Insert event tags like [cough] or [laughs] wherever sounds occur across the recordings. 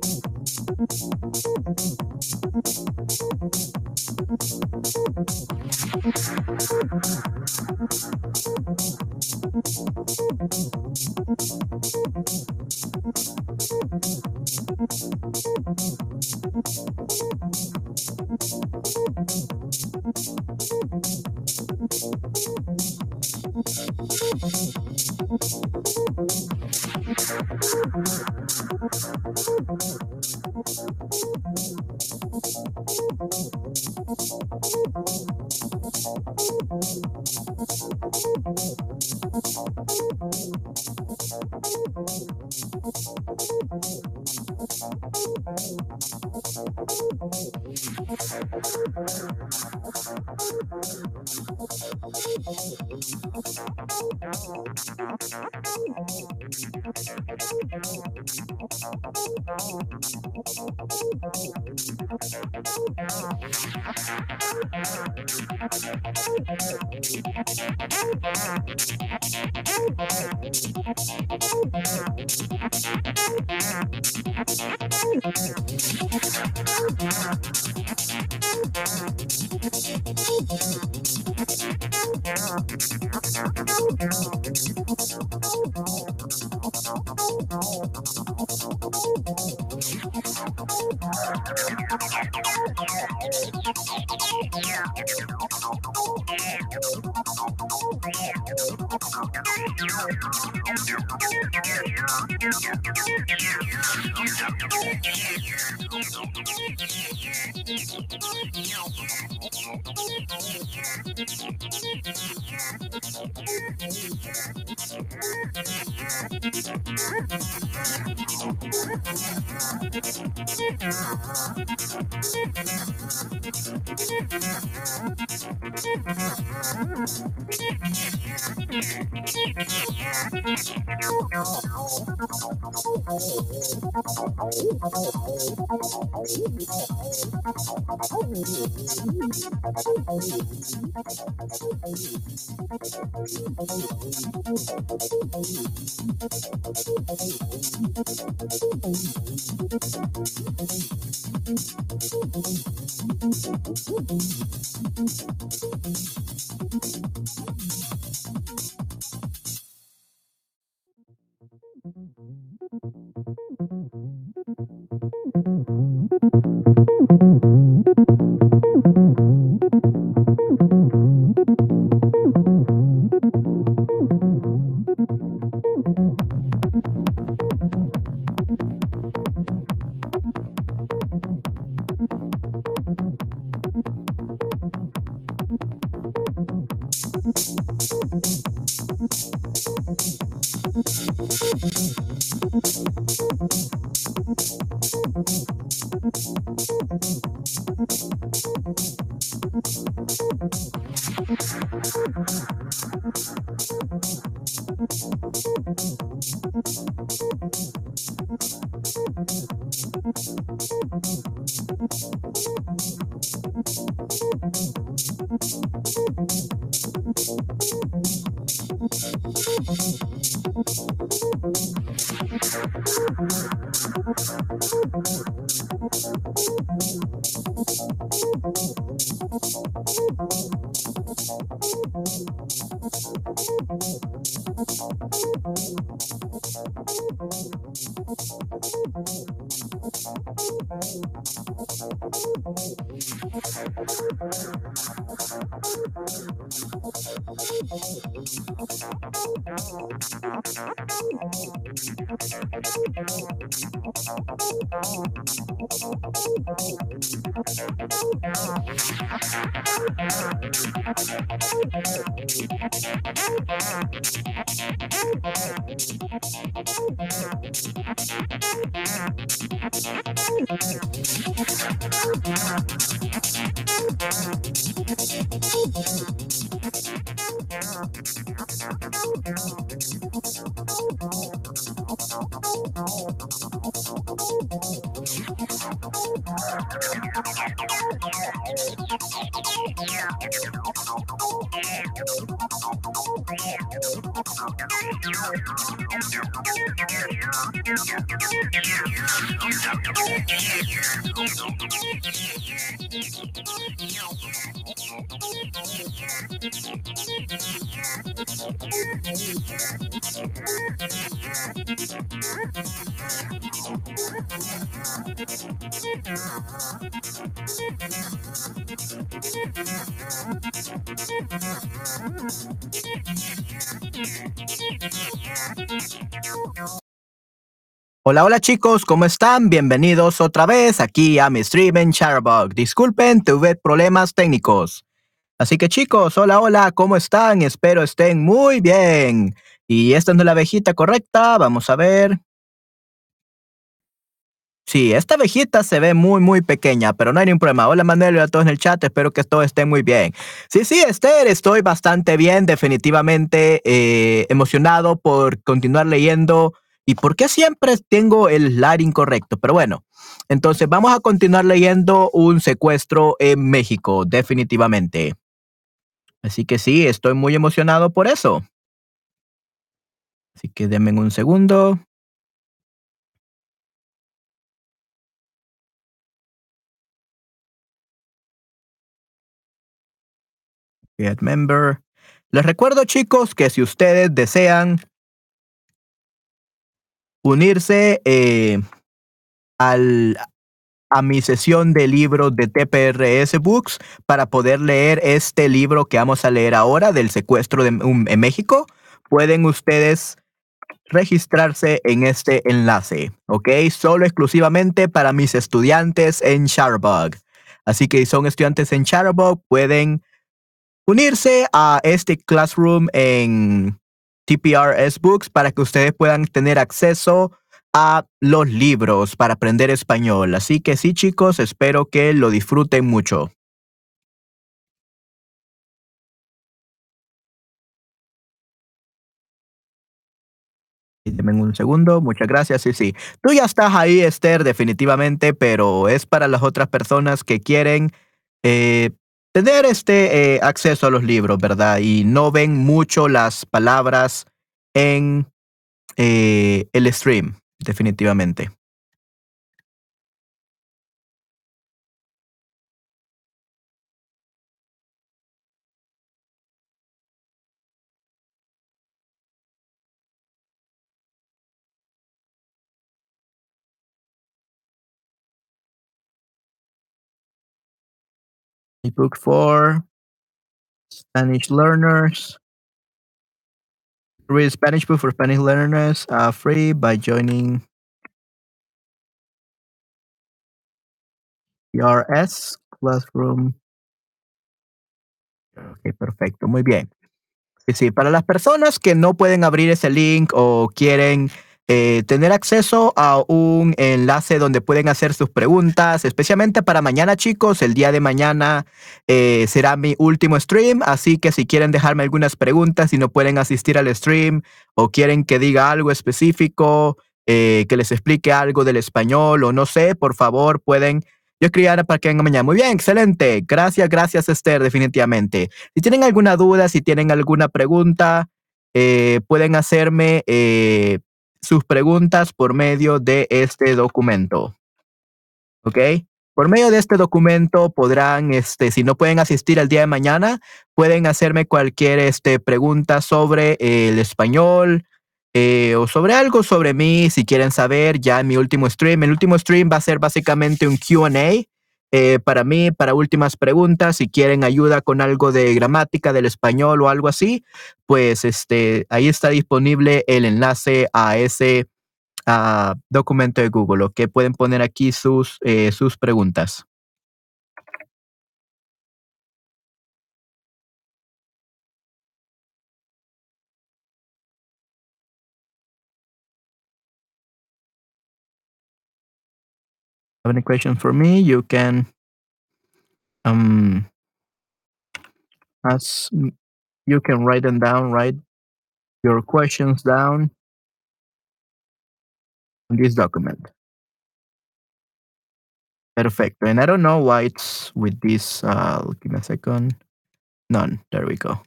Thank you. Yeah. [laughs] out. Hola, hola chicos, ¿cómo están? Bienvenidos otra vez aquí a mi stream en Charbug. Disculpen, tuve problemas técnicos. Así que chicos, hola, hola, ¿cómo están? Espero estén muy bien. Y esta no es la abejita correcta, vamos a ver. Sí, esta abejita se ve muy, muy pequeña, pero no hay ningún problema. Hola Manuel y a todos en el chat, espero que todo esté muy bien. Sí, sí, Esther, estoy bastante bien, definitivamente eh, emocionado por continuar leyendo ¿Y por qué siempre tengo el slide incorrecto? Pero bueno, entonces vamos a continuar leyendo un secuestro en México, definitivamente. Así que sí, estoy muy emocionado por eso. Así que denme un segundo. Get member. Les recuerdo chicos que si ustedes desean unirse eh, al, a mi sesión de libros de TPRS Books para poder leer este libro que vamos a leer ahora del secuestro de, en México. Pueden ustedes registrarse en este enlace, ¿ok? Solo exclusivamente para mis estudiantes en Shutterbug. Así que si son estudiantes en Shutterbug, pueden unirse a este classroom en TPRS Books para que ustedes puedan tener acceso a los libros para aprender español. Así que sí, chicos, espero que lo disfruten mucho. Deme un segundo, muchas gracias. Sí, sí. Tú ya estás ahí, Esther, definitivamente, pero es para las otras personas que quieren eh, tener este eh, acceso a los libros, ¿verdad? Y no ven mucho las palabras en eh, el stream, definitivamente. Book for Spanish learners. Read Spanish book for Spanish learners uh, free by joining PRS Classroom. Ok, perfecto, muy bien. Sí, para las personas que no pueden abrir ese link o quieren eh, tener acceso a un enlace donde pueden hacer sus preguntas, especialmente para mañana, chicos. El día de mañana eh, será mi último stream, así que si quieren dejarme algunas preguntas y no pueden asistir al stream o quieren que diga algo específico, eh, que les explique algo del español o no sé, por favor, pueden. Yo escribiré para que vengan mañana. Muy bien, excelente. Gracias, gracias, Esther, definitivamente. Si tienen alguna duda, si tienen alguna pregunta, pueden hacerme sus preguntas por medio de este documento. ¿Ok? Por medio de este documento podrán, este, si no pueden asistir el día de mañana, pueden hacerme cualquier este, pregunta sobre el español eh, o sobre algo sobre mí, si quieren saber, ya en mi último stream. El último stream va a ser básicamente un QA eh, para mí, para últimas preguntas, si quieren ayuda con algo de gramática del español o algo así, pues este, ahí está disponible el enlace a ese documento de Google, que pueden poner aquí sus, eh, sus preguntas. Have any questions for me, you can um as you can write them down, write your questions down on this document. Perfecto. And I don't know why it's with this. Uh, give me a second. None. There we go.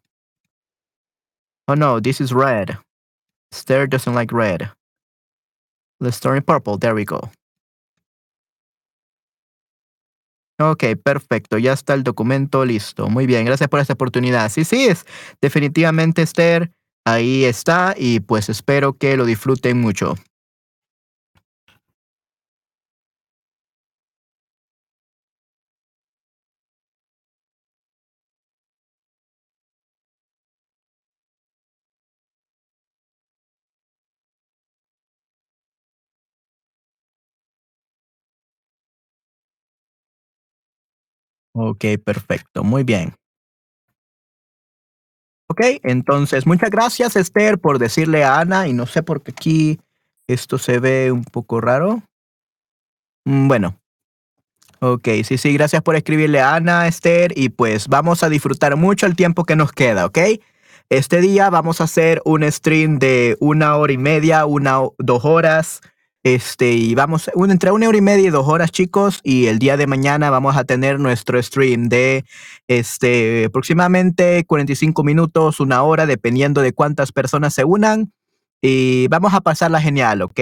Oh no, this is red. Stair doesn't like red. Let's turn it purple. There we go. Ok, perfecto. Ya está el documento listo. Muy bien, gracias por esta oportunidad. Sí, sí, es definitivamente Esther. Ahí está y pues espero que lo disfruten mucho. Ok, perfecto. Muy bien. Ok, entonces muchas gracias Esther por decirle a Ana y no sé por qué aquí esto se ve un poco raro. Mm, Bueno, ok, sí, sí, gracias por escribirle a Ana, Esther y pues vamos a disfrutar mucho el tiempo que nos queda, ¿ok? Este día vamos a hacer un stream de una hora y media, una dos horas. Este, y vamos, un- entre una hora y media y dos horas, chicos. Y el día de mañana vamos a tener nuestro stream de este, aproximadamente 45 minutos, una hora, dependiendo de cuántas personas se unan. Y vamos a pasarla genial, ¿ok?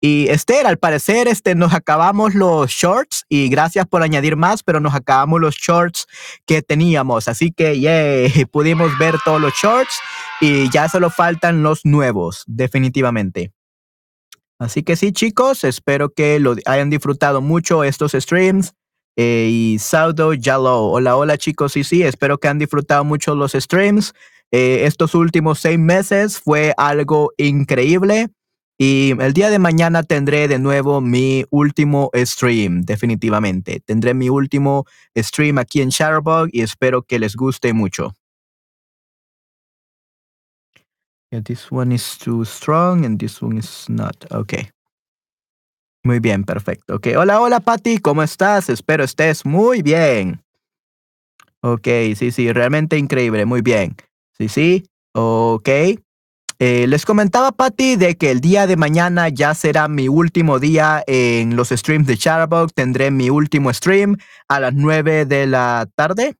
Y Esther, al parecer, este, nos acabamos los shorts y gracias por añadir más, pero nos acabamos los shorts que teníamos. Así que, yay, [laughs] pudimos ver todos los shorts y ya solo faltan los nuevos, definitivamente. Así que sí, chicos, espero que lo hayan disfrutado mucho estos streams. Eh, y Saudo Yalo, hola, hola chicos, sí, sí, espero que han disfrutado mucho los streams. Eh, estos últimos seis meses fue algo increíble. Y el día de mañana tendré de nuevo mi último stream, definitivamente. Tendré mi último stream aquí en Shutterbug y espero que les guste mucho. Yeah, this one is too strong and this one is not. Okay. Muy bien, perfecto. Ok, hola, hola Patty, ¿cómo estás? Espero estés muy bien. Ok, sí, sí, realmente increíble, muy bien. Sí, sí, ok. Eh, les comentaba, Patty, de que el día de mañana ya será mi último día en los streams de Chatterbug. Tendré mi último stream a las 9 de la tarde.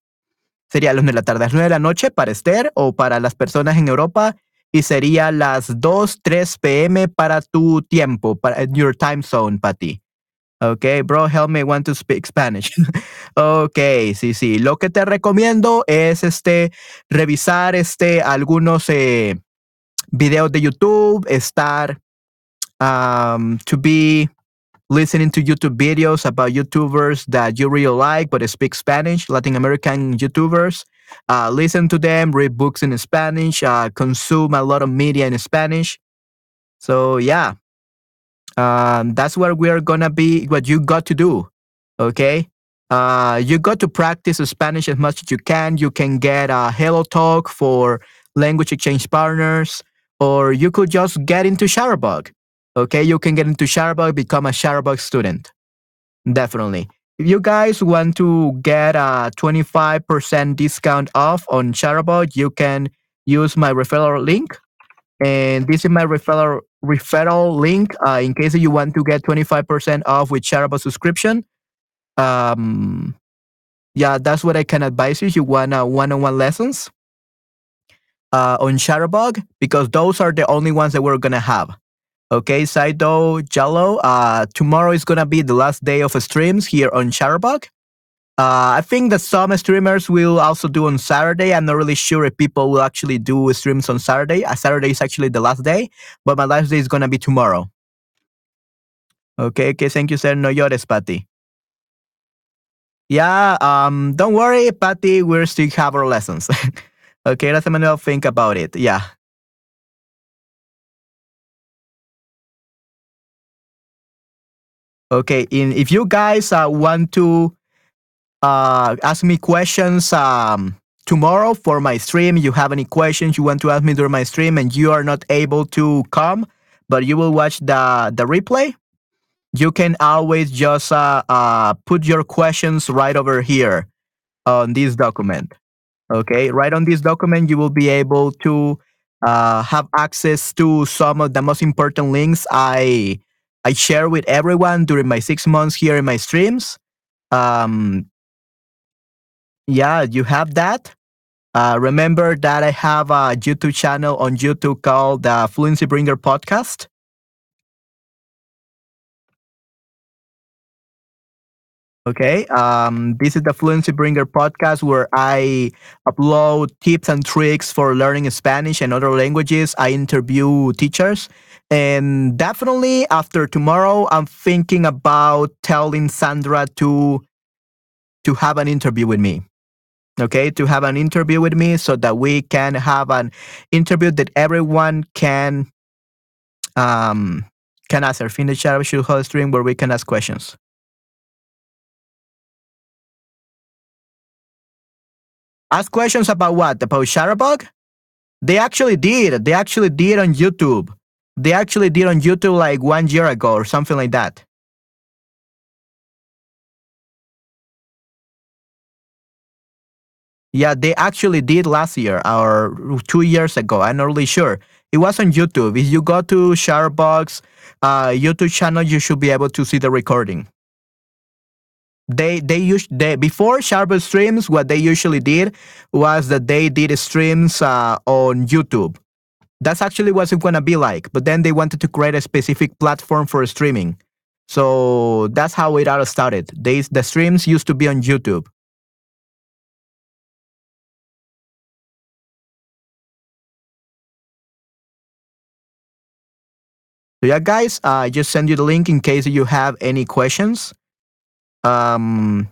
Sería a las 9 de la tarde, a las 9 de la noche para Esther o para las personas en Europa. Y sería las 2, 3 pm para tu tiempo, para your time zone, Patty. Ok, bro, help me want to speak Spanish. [laughs] ok, sí, sí. Lo que te recomiendo es este revisar este algunos eh, videos de YouTube, estar um, to be listening to YouTube videos about YouTubers that you really like but speak Spanish, Latin American YouTubers. Uh, listen to them, read books in Spanish, uh, consume a lot of media in Spanish. So yeah, um, that's what we're gonna be. What you got to do, okay? Uh, you got to practice Spanish as much as you can. You can get a Hello Talk for language exchange partners, or you could just get into Shutterbug. Okay, you can get into Shutterbug, become a Shutterbug student. Definitely. If you guys want to get a 25% discount off on Shutterbug, you can use my referral link. And this is my referral referral link uh, in case you want to get 25% off with Shutterbug subscription. Um, yeah, that's what I can advise you. if You want uh, one-on-one lessons uh, on Shutterbug because those are the only ones that we're gonna have. Okay, Saido Jello. Uh, tomorrow is gonna be the last day of streams here on Shutterbug. Uh, I think that some streamers will also do on Saturday. I'm not really sure if people will actually do streams on Saturday. Uh, Saturday is actually the last day, but my last day is gonna be tomorrow. Okay, okay, thank you, sir. No llores, Patty. Yeah, um, don't worry, Patty. We still have our lessons. [laughs] okay, let me think about it. Yeah. Okay, in, if you guys uh, want to uh, ask me questions um, tomorrow for my stream, you have any questions you want to ask me during my stream and you are not able to come, but you will watch the, the replay, you can always just uh, uh, put your questions right over here on this document. Okay, right on this document, you will be able to uh, have access to some of the most important links I I share with everyone during my six months here in my streams. Um, yeah, you have that. Uh, remember that I have a YouTube channel on YouTube called the Fluency Bringer Podcast. Okay. Um, this is the Fluency Bringer podcast where I upload tips and tricks for learning Spanish and other languages. I interview teachers. And definitely after tomorrow, I'm thinking about telling Sandra to to have an interview with me. Okay, to have an interview with me so that we can have an interview that everyone can um can answer. Finish our should hold stream where we can ask questions. Ask questions about what? About Shutterbug? They actually did. They actually did on YouTube. They actually did on YouTube like one year ago or something like that. Yeah, they actually did last year or two years ago. I'm not really sure. It was on YouTube. If you go to Shutterbug's uh, YouTube channel, you should be able to see the recording. They they used they before Shutterbug streams. What they usually did was that they did streams uh, on YouTube. That's actually what it gonna be like. But then they wanted to create a specific platform for streaming. So that's how it all started. They, the streams used to be on YouTube. So yeah, guys, uh, I just send you the link in case you have any questions um,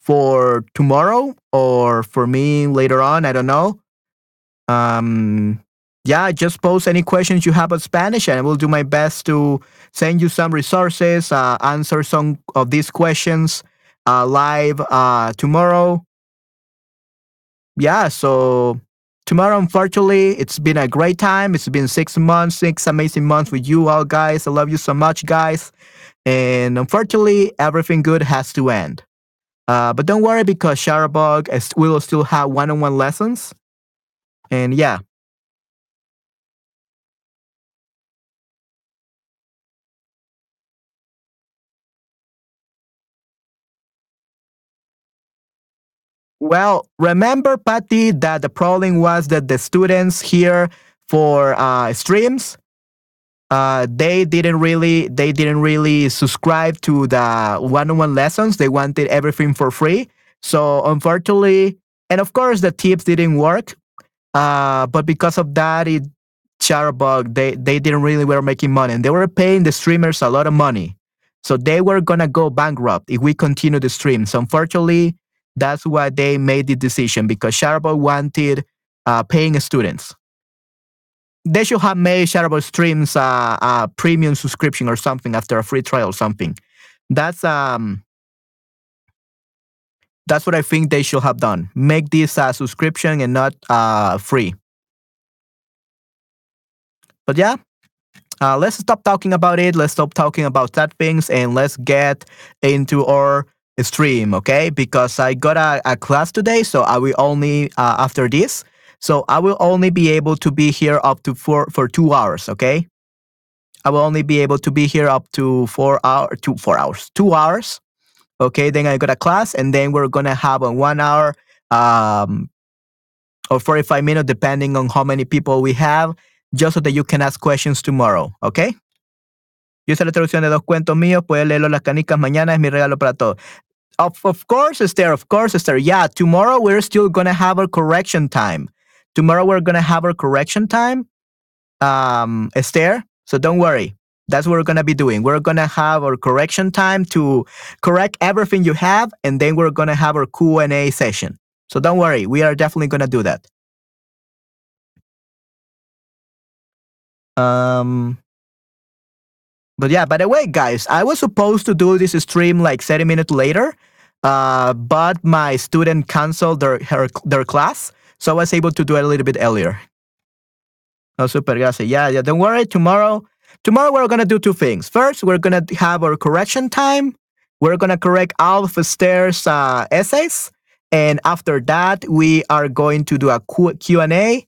for tomorrow or for me later on. I don't know. Um, yeah, just post any questions you have about Spanish, and I will do my best to send you some resources, uh, answer some of these questions uh, live uh, tomorrow. Yeah, so tomorrow, unfortunately, it's been a great time. It's been six months, six amazing months with you all, guys. I love you so much, guys. And unfortunately, everything good has to end. Uh, but don't worry because Shutterbug will still have one on one lessons. And yeah. Well, remember, Patty, that the problem was that the students here for uh, streams, uh, they didn't really they didn't really subscribe to the one-on-one lessons. They wanted everything for free. So unfortunately, and of course, the tips didn't work. Uh, but because of that, it Shutterbug they they didn't really were making money, and they were paying the streamers a lot of money. So they were gonna go bankrupt if we continue the stream. So unfortunately, that's why they made the decision because Shutterbug wanted uh, paying students. They should have made Shutterbug streams uh, a premium subscription or something after a free trial or something. That's um that's what I think they should have done. Make this a subscription and not uh, free. But yeah, uh, let's stop talking about it. Let's stop talking about that things and let's get into our stream, okay? Because I got a, a class today, so I will only uh, after this. So I will only be able to be here up to four for two hours, okay? I will only be able to be here up to four hour, two four hours, two hours. Okay, then I got a class, and then we're gonna have a one hour um, or 45 minutes, depending on how many people we have, just so that you can ask questions tomorrow, okay? Yo hice la traducción de dos cuentos míos, puede leerlo las canicas mañana, es mi regalo para todos. Of, of course, Esther, of course, Esther. Yeah, tomorrow we're still gonna have our correction time. Tomorrow we're gonna have our correction time, um, Esther. So don't worry. That's what we're gonna be doing. We're gonna have our correction time to correct everything you have, and then we're gonna have our Q and A session. So don't worry. We are definitely gonna do that. Um, but yeah, by the way, guys, I was supposed to do this stream like 30 minutes later, uh, but my student canceled their her, their class, so I was able to do it a little bit earlier. Oh, super, gracias. Yeah, yeah. Don't worry. Tomorrow, tomorrow we're gonna do two things. First, we're gonna have our correction time. We're gonna correct all of Esther's uh, essays, and after that, we are going to do a Q and A,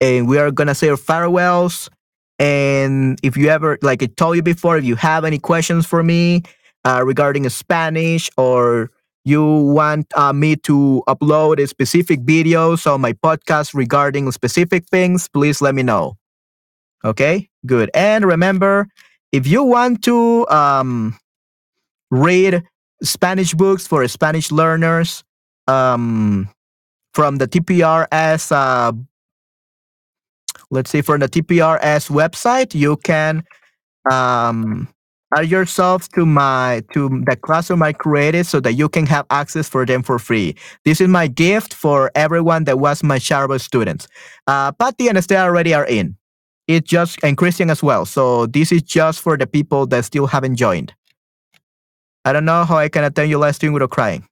and we are gonna say our farewells and if you ever, like I told you before, if you have any questions for me uh, regarding Spanish or you want uh, me to upload a specific videos on my podcast regarding specific things, please let me know. Okay, good. And remember, if you want to um, read Spanish books for Spanish learners um, from the TPRS. Uh, let's see, from the TPRS website, you can um, add yourself to my to the classroom I created so that you can have access for them for free. This is my gift for everyone that was my Sharbo students. Uh, Patty and Esther already are in. It's just and Christian as well. So this is just for the people that still haven't joined. I don't know how I can attend your live stream without crying.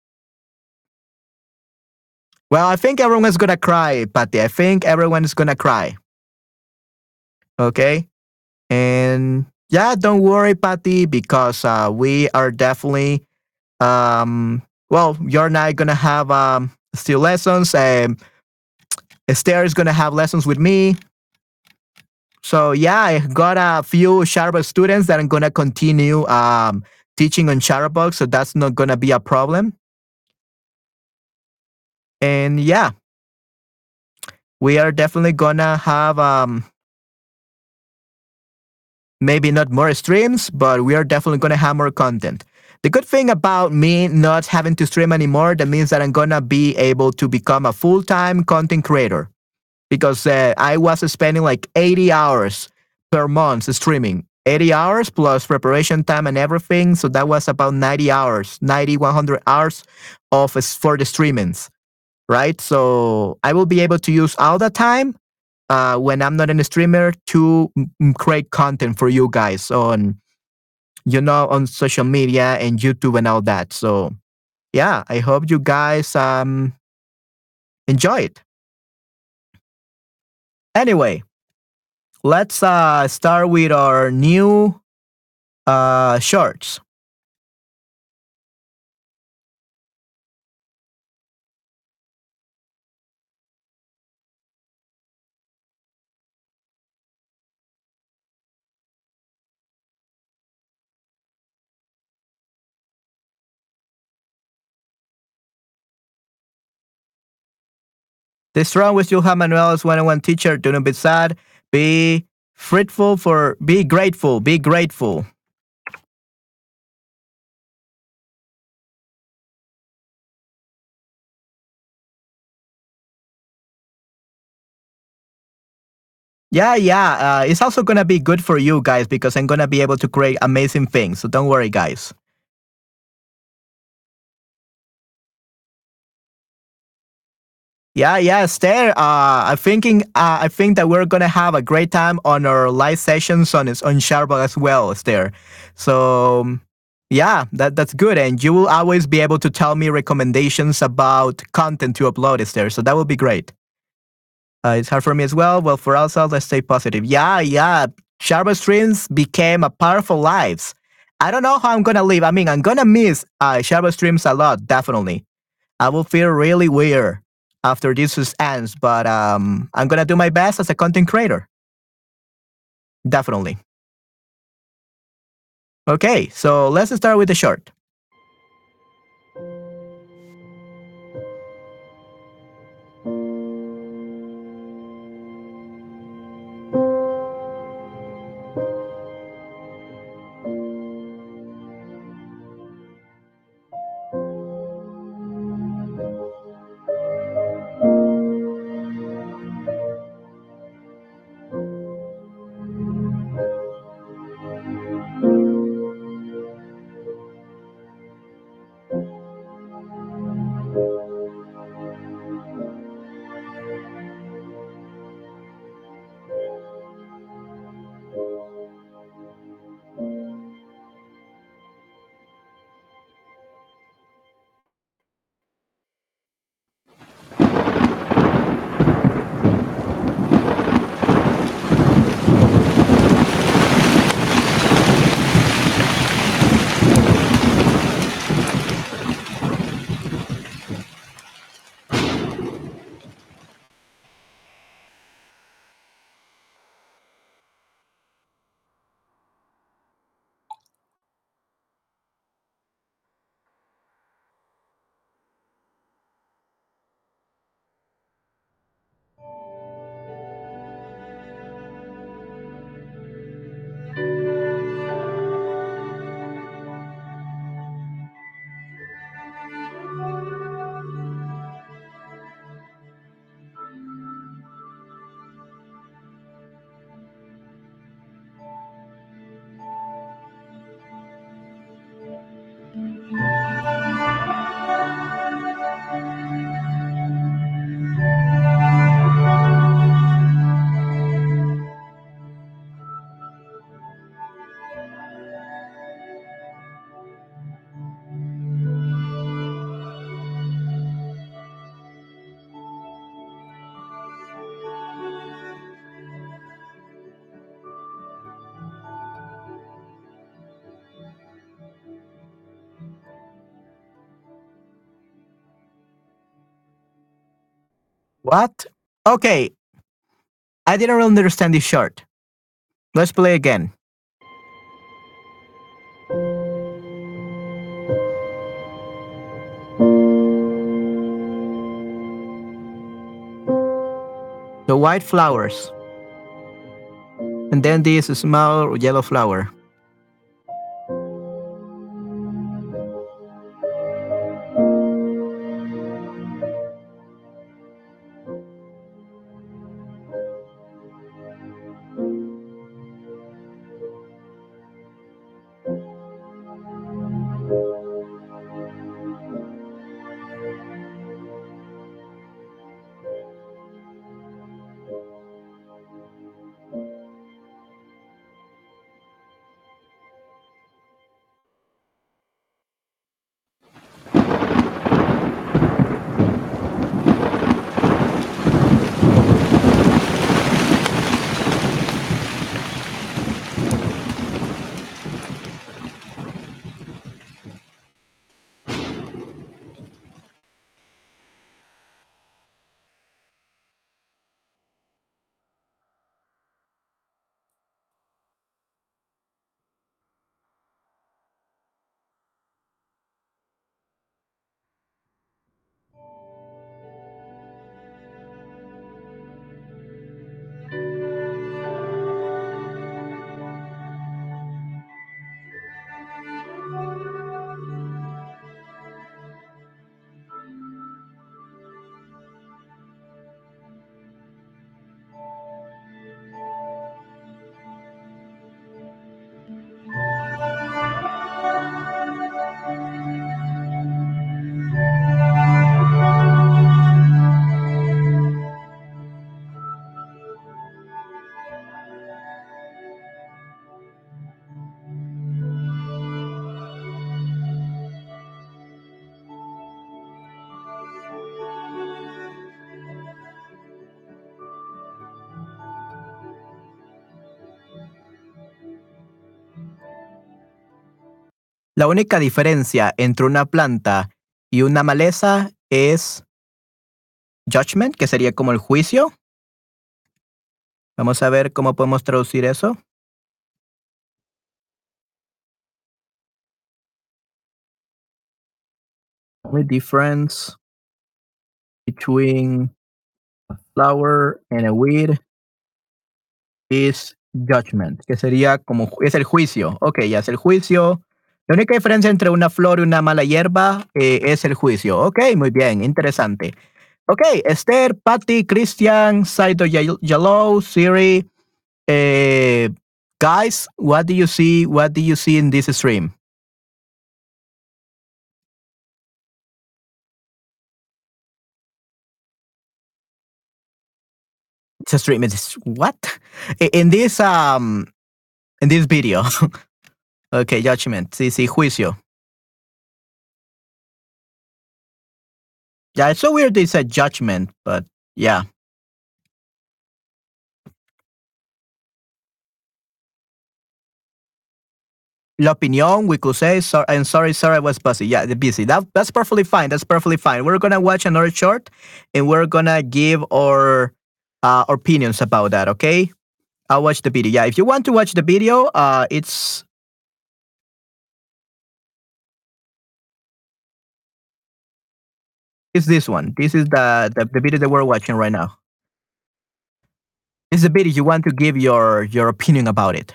Well, I think everyone is gonna cry, Patty. I think everyone is gonna cry. Okay, and yeah, don't worry, Patty, because uh, we are definitely um, well, you're not gonna have um, still lessons. and Esther is gonna have lessons with me. So yeah, I got a few Shutterbug students that I'm gonna continue um, teaching on Shutterbug, so that's not gonna be a problem. And yeah, we are definitely gonna have um, maybe not more streams, but we are definitely gonna have more content. The good thing about me not having to stream anymore, that means that I'm gonna be able to become a full-time content creator because uh, I was spending like 80 hours per month streaming. 80 hours plus preparation time and everything. So that was about 90 hours, 90, 100 hours of for the streamings, right? So I will be able to use all the time uh, when I'm not a streamer to create content for you guys on, you know, on social media and YouTube and all that. So yeah, I hope you guys um, enjoy it. Anyway, let's uh, start with our new uh, shorts. This strong with Johan Manuel's one-on-one teacher. Do not be sad. Be grateful for. Be grateful. Be grateful. Yeah, yeah. Uh, it's also gonna be good for you guys because I'm gonna be able to create amazing things. So don't worry, guys. Yeah, yeah, Esther. Uh, I'm thinking. Uh, I think that we're gonna have a great time on our live sessions on on Shutterbug as well, Esther. So yeah, that that's good, and you will always be able to tell me recommendations about content to upload, Esther. So that will be great. Uh, it's hard for me as well. Well, for ourselves, let's stay positive. Yeah, yeah. Shutterbug streams became a powerful lives. I don't know how I'm gonna live. I mean, I'm gonna miss uh, streams a lot, definitely. I will feel really weird after this ends, but um, I'm gonna do my best as a content creator. Definitely. Okay, so let's start with the short. What? Okay. I didn't really understand this short. Let's play again. The white flowers. And then this small yellow flower. La única diferencia entre una planta y una maleza es judgment, que sería como el juicio. Vamos a ver cómo podemos traducir eso. The difference between a flower and a weed is judgment, que sería como es el juicio. Ok, ya es el juicio. La única diferencia entre una flor y una mala hierba eh, es el juicio. Ok, muy bien, interesante. Ok, Esther, Patty, Christian, Saito Yellow, Siri. Eh, guys, what do you see? What do you see in this stream? It's stream. It's what? In this um in this video. [laughs] Ok, judgment. Sí, sí, juicio. Yeah, it's so weird they said judgment, but yeah. La opinion, we could say, so, I'm sorry, sorry, I was busy. Yeah, busy. That, that's perfectly fine. That's perfectly fine. We're going to watch another short and we're going to give our uh, opinions about that, okay? I'll watch the video. Yeah, if you want to watch the video, uh, it's is this one. This is the, the, the video that we're watching right now. It's the video you want to give your your opinion about it.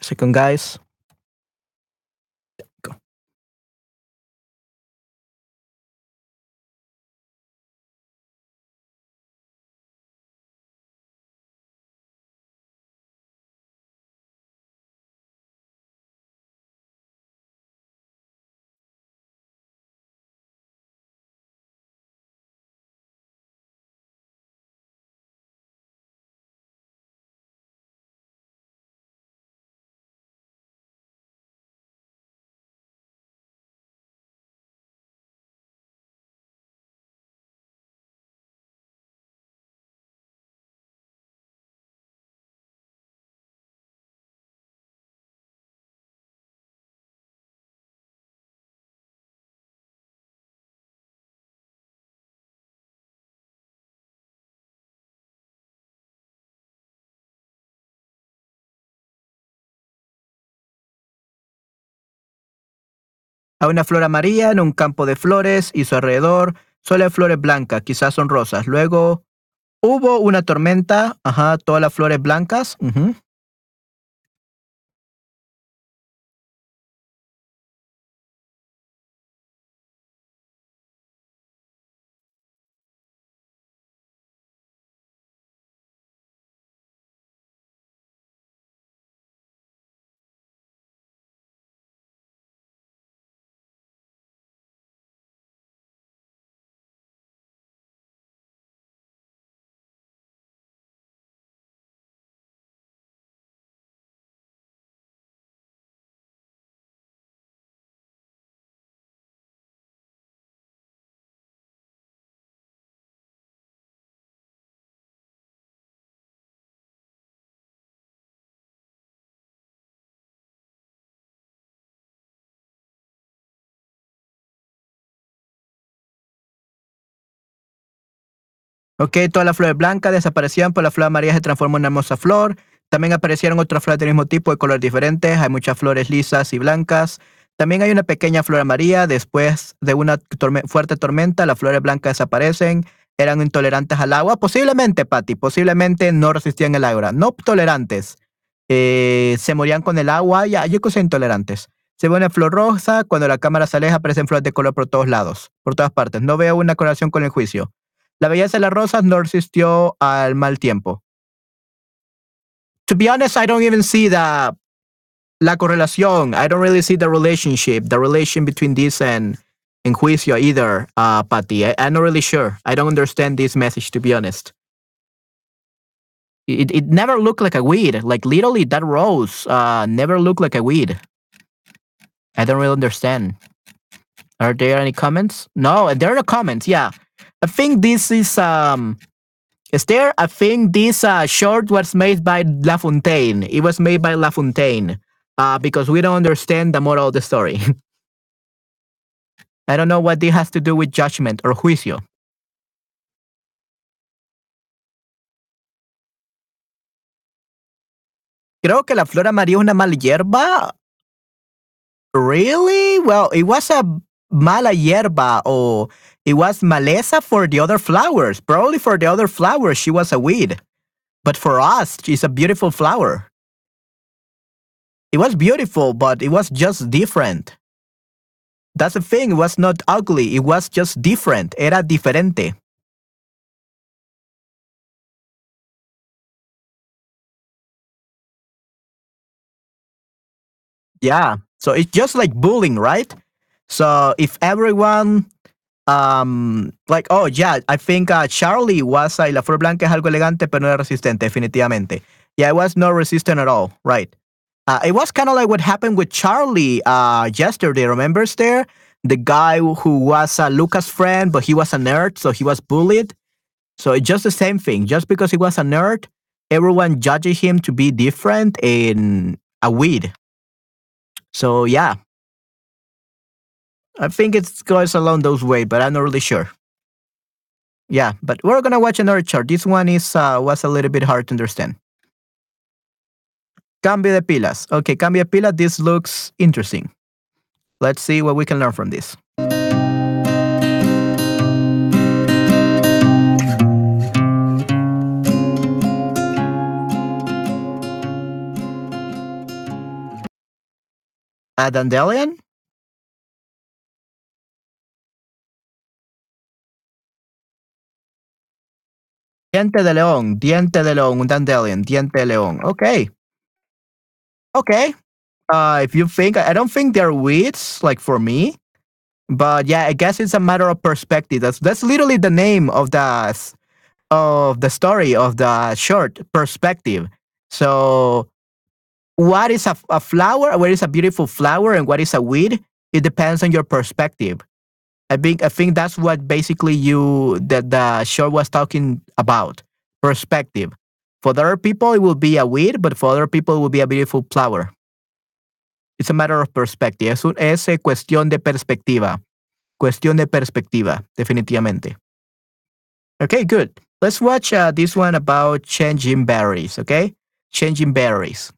Second, guys. Hay una flor amarilla en un campo de flores y su alrededor solo hay flores blancas, quizás son rosas. Luego hubo una tormenta, ajá, todas las flores blancas. Ok, todas las flores blancas desaparecían, pues la flor amarilla se transformó en una hermosa flor. También aparecieron otras flores del mismo tipo, de colores diferentes. Hay muchas flores lisas y blancas. También hay una pequeña flor amarilla. Después de una fuerte tormenta, las flores blancas desaparecen. Eran intolerantes al agua. Posiblemente, Patty, posiblemente no resistían el agua. No tolerantes. Eh, se morían con el agua. Ya, yo intolerantes. Se ve una flor rosa. Cuando la cámara se aleja, aparecen flores de color por todos lados, por todas partes. No veo una correlación con el juicio. La belleza de las rosas no resistió al mal tiempo. To be honest, I don't even see the la correlación. I don't really see the relationship, the relation between this and and juicio either, uh, Patty. I, I'm not really sure. I don't understand this message, to be honest. It, it never looked like a weed. Like literally, that rose uh, never looked like a weed. I don't really understand. Are there any comments? No, there are no comments. Yeah, I think this is um. Is there? I think this uh, short was made by La Fontaine. It was made by La Fontaine. Uh, because we don't understand the moral of the story. [laughs] I don't know what this has to do with judgment or juicio. Creo que la flor amarilla es una mala hierba. Really? Well, it was a mala hierba or it was maleza for the other flowers. Probably for the other flowers, she was a weed. But for us, she's a beautiful flower. It was beautiful, but it was just different. That's the thing. It was not ugly. It was just different. Era diferente. Yeah. So it's just like bullying, right? So if everyone, um, like, oh yeah, I think uh, Charlie was uh, la flor blanca es algo elegante, pero no era resistente, definitivamente. Yeah, it was not resistant at all, right? Uh, it was kind of like what happened with Charlie uh, yesterday. Remembers there the guy who was uh, Lucas' friend, but he was a nerd, so he was bullied. So it's just the same thing. Just because he was a nerd, everyone judges him to be different in a weed. So yeah, I think it goes along those way, but I'm not really sure. Yeah, but we're gonna watch another chart. This one is uh, was a little bit hard to understand. Cambio de pilas. Okay, cambio de pilas. This looks interesting. Let's see what we can learn from this. A dandelion? Diente de león, diente de león, un dandelion, diente de león. Okay. Okay. Uh, if you think, I don't think they're weeds, like for me. But yeah, I guess it's a matter of perspective. That's that's literally the name of the of the story of the short perspective. So, what is a, a flower? What is a beautiful flower, and what is a weed? It depends on your perspective. I think I think that's what basically you that the show was talking about perspective. For other people, it will be a weed, but for other people, it will be a beautiful flower. It's a matter of perspective. Es, un, es eh, cuestión de perspectiva. Cuestión de perspectiva, definitivamente. Okay, good. Let's watch uh, this one about changing berries, okay? Changing berries.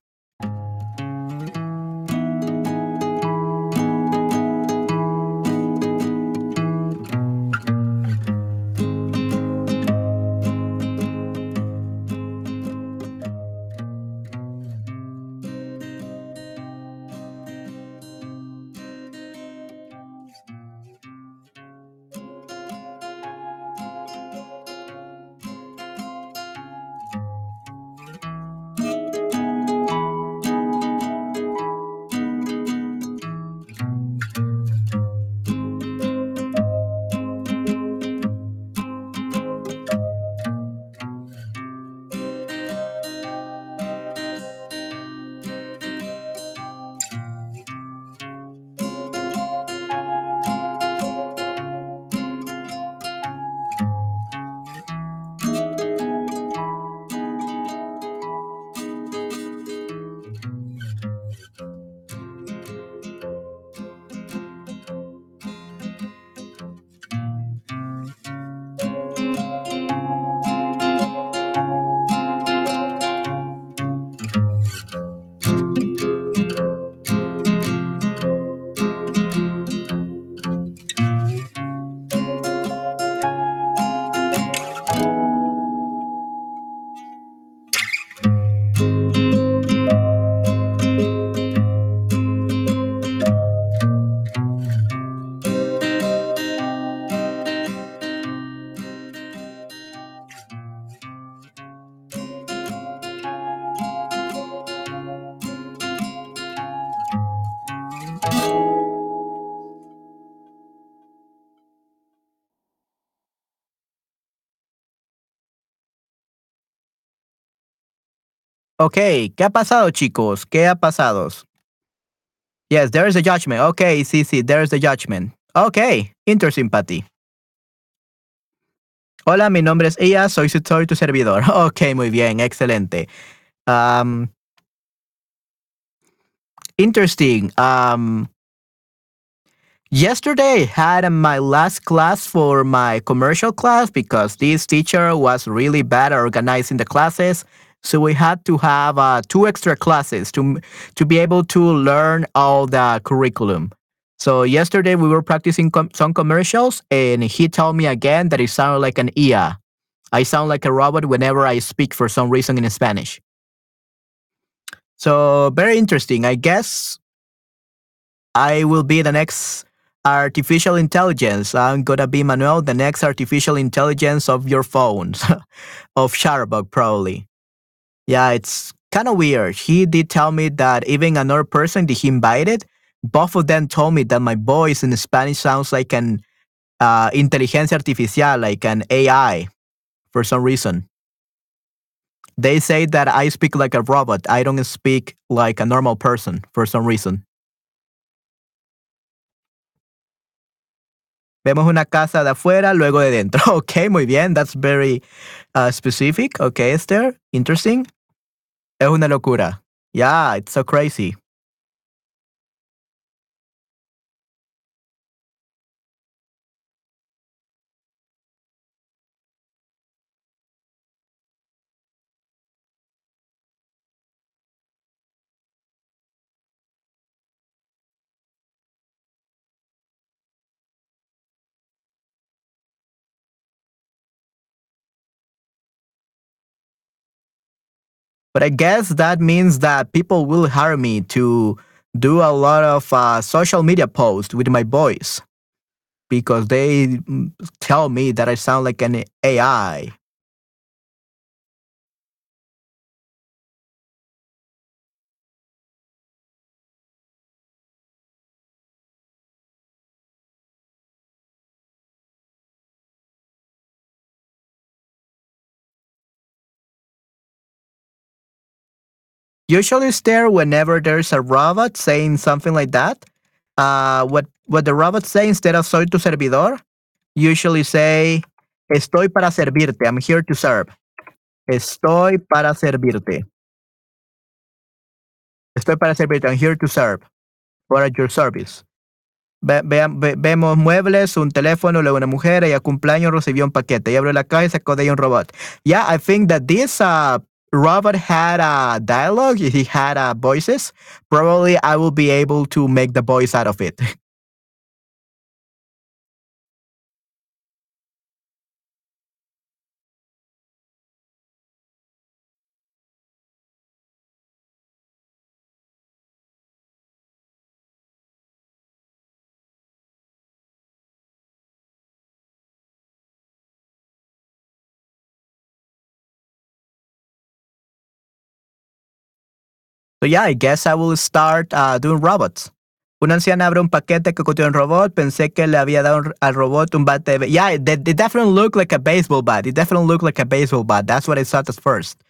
Ok, ¿qué ha pasado, chicos? ¿Qué ha pasado? Yes, there is a judgment. Ok, sí, sí, there is a judgment. Ok, interesting, Patty. Hola, mi nombre es Ia, soy, soy tu servidor. [laughs] Ok, muy bien, excelente. Um, interesting. Um, yesterday had my last class for my commercial class because this teacher was really bad at organizing the classes. So we had to have uh, two extra classes to to be able to learn all the curriculum. So yesterday we were practicing com- some commercials, and he told me again that it sounded like an IA. I sound like a robot whenever I speak for some reason in Spanish. So very interesting. I guess I will be the next artificial intelligence. I'm gonna be Manuel, the next artificial intelligence of your phones, [laughs] of Shutterbug probably. Yeah, it's kind of weird. He did tell me that even another person that he invited, both of them told me that my voice in Spanish sounds like an uh, inteligencia artificial, like an AI, for some reason. They say that I speak like a robot. I don't speak like a normal person for some reason. Vemos una casa de afuera, luego de dentro. [laughs] Ok, muy bien. That's very uh, specific. Okay, Esther. Interesting. Es una locura. Yeah, it's so crazy. But I guess that means that people will hire me to do a lot of uh, social media posts with my voice because they mm, tell me that I sound like an AI. Usually, it's there whenever there's a robot saying something like that. Uh, what what the robot say instead of "soy tu servidor," usually say "estoy para servirte." I'm here to serve. Estoy para servirte. Estoy para servirte. I'm here to serve. For at your service. Ve, ve- vemos muebles, un teléfono, luego una mujer, ella cumpleaños, recibió un paquete. Y abrió la caja y sacó de un robot. Yeah, I think that this uh, robot had a dialogue. He had uh, voices. Probably I will be able to make the voice out of it. [laughs] So yeah, I guess I will start uh, doing robots. Una anciana abre un paquete que contiene un robot. Pensé que le había dado al robot un bate de... Yeah, they, they definitely look like a baseball bat. It definitely look like a baseball bat. That's what I thought at first.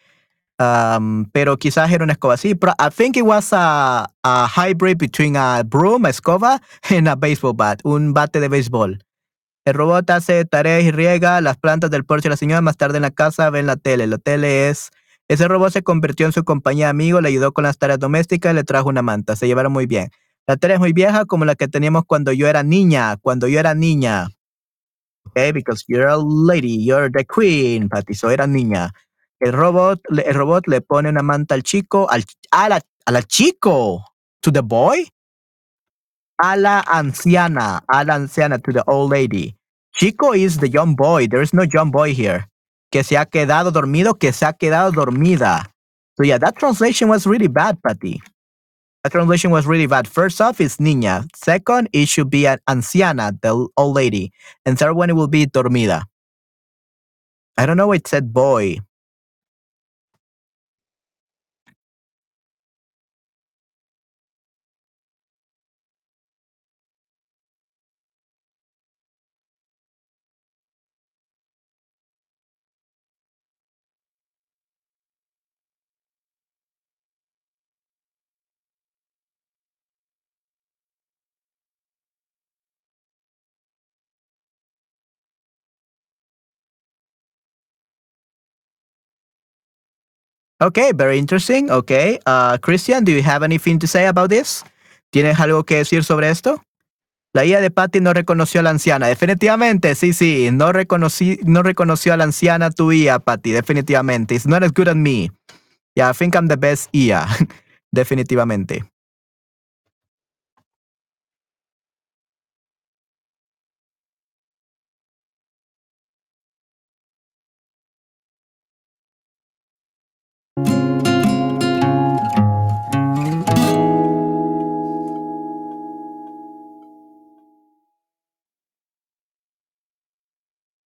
Um, pero quizás era una escoba. Sí, pero I think it was a, a hybrid between a broom, a escoba, [laughs] and a baseball bat. Un bate de béisbol. El robot hace tareas y riega las plantas del porche de la señora. Más tarde en la casa ven la tele. La tele es... Ese robot se convirtió en su compañía amigo, le ayudó con las tareas domésticas y le trajo una manta. Se llevaron muy bien. La tele es muy vieja como la que teníamos cuando yo era niña. Cuando yo era niña. Okay, because you're a lady, you're the queen. So era niña. El robot, el robot le pone una manta al chico, al, a, la, a la chico, to the boy, a la anciana, a la anciana, to the old lady. Chico is the young boy. There is no young boy here. Que se ha quedado dormido, que se ha quedado dormida. So yeah, that translation was really bad, Patty. That translation was really bad. First off, it's niña. Second, it should be an anciana, the old lady. And third one, it will be dormida. I don't know. It said boy. Okay, very interesting. Okay. Uh, Christian, do you have anything to say about this? ¿Tienes algo que decir sobre esto? La IA de Patty no reconoció a la anciana. Definitivamente, sí, sí. No, reconocí, no reconoció a la anciana tu IA, Patty. Definitivamente. It's not as good as me. Yeah, I think I'm the best IA. [laughs] Definitivamente.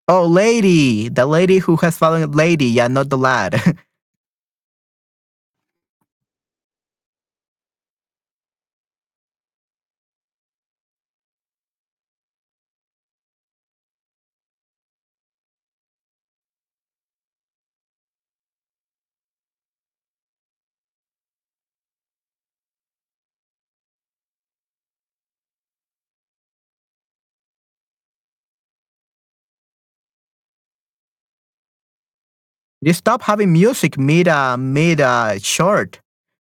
Oh, lady. The lady who has fallen lady. Yeah, not the lad. [laughs] You stop having music mid uh, mid uh, short.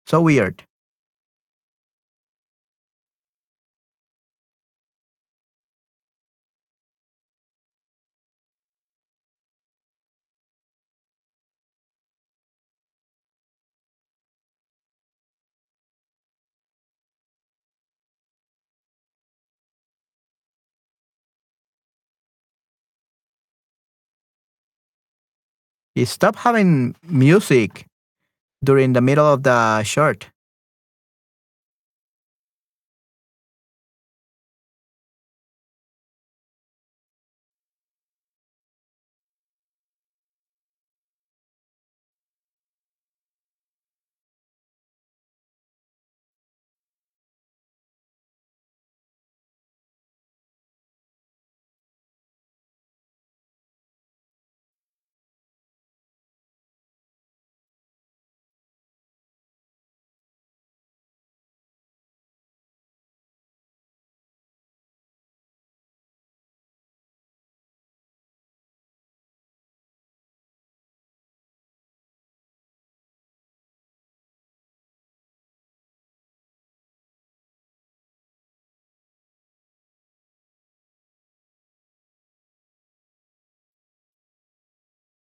So weird. Stop having music during the middle of the short.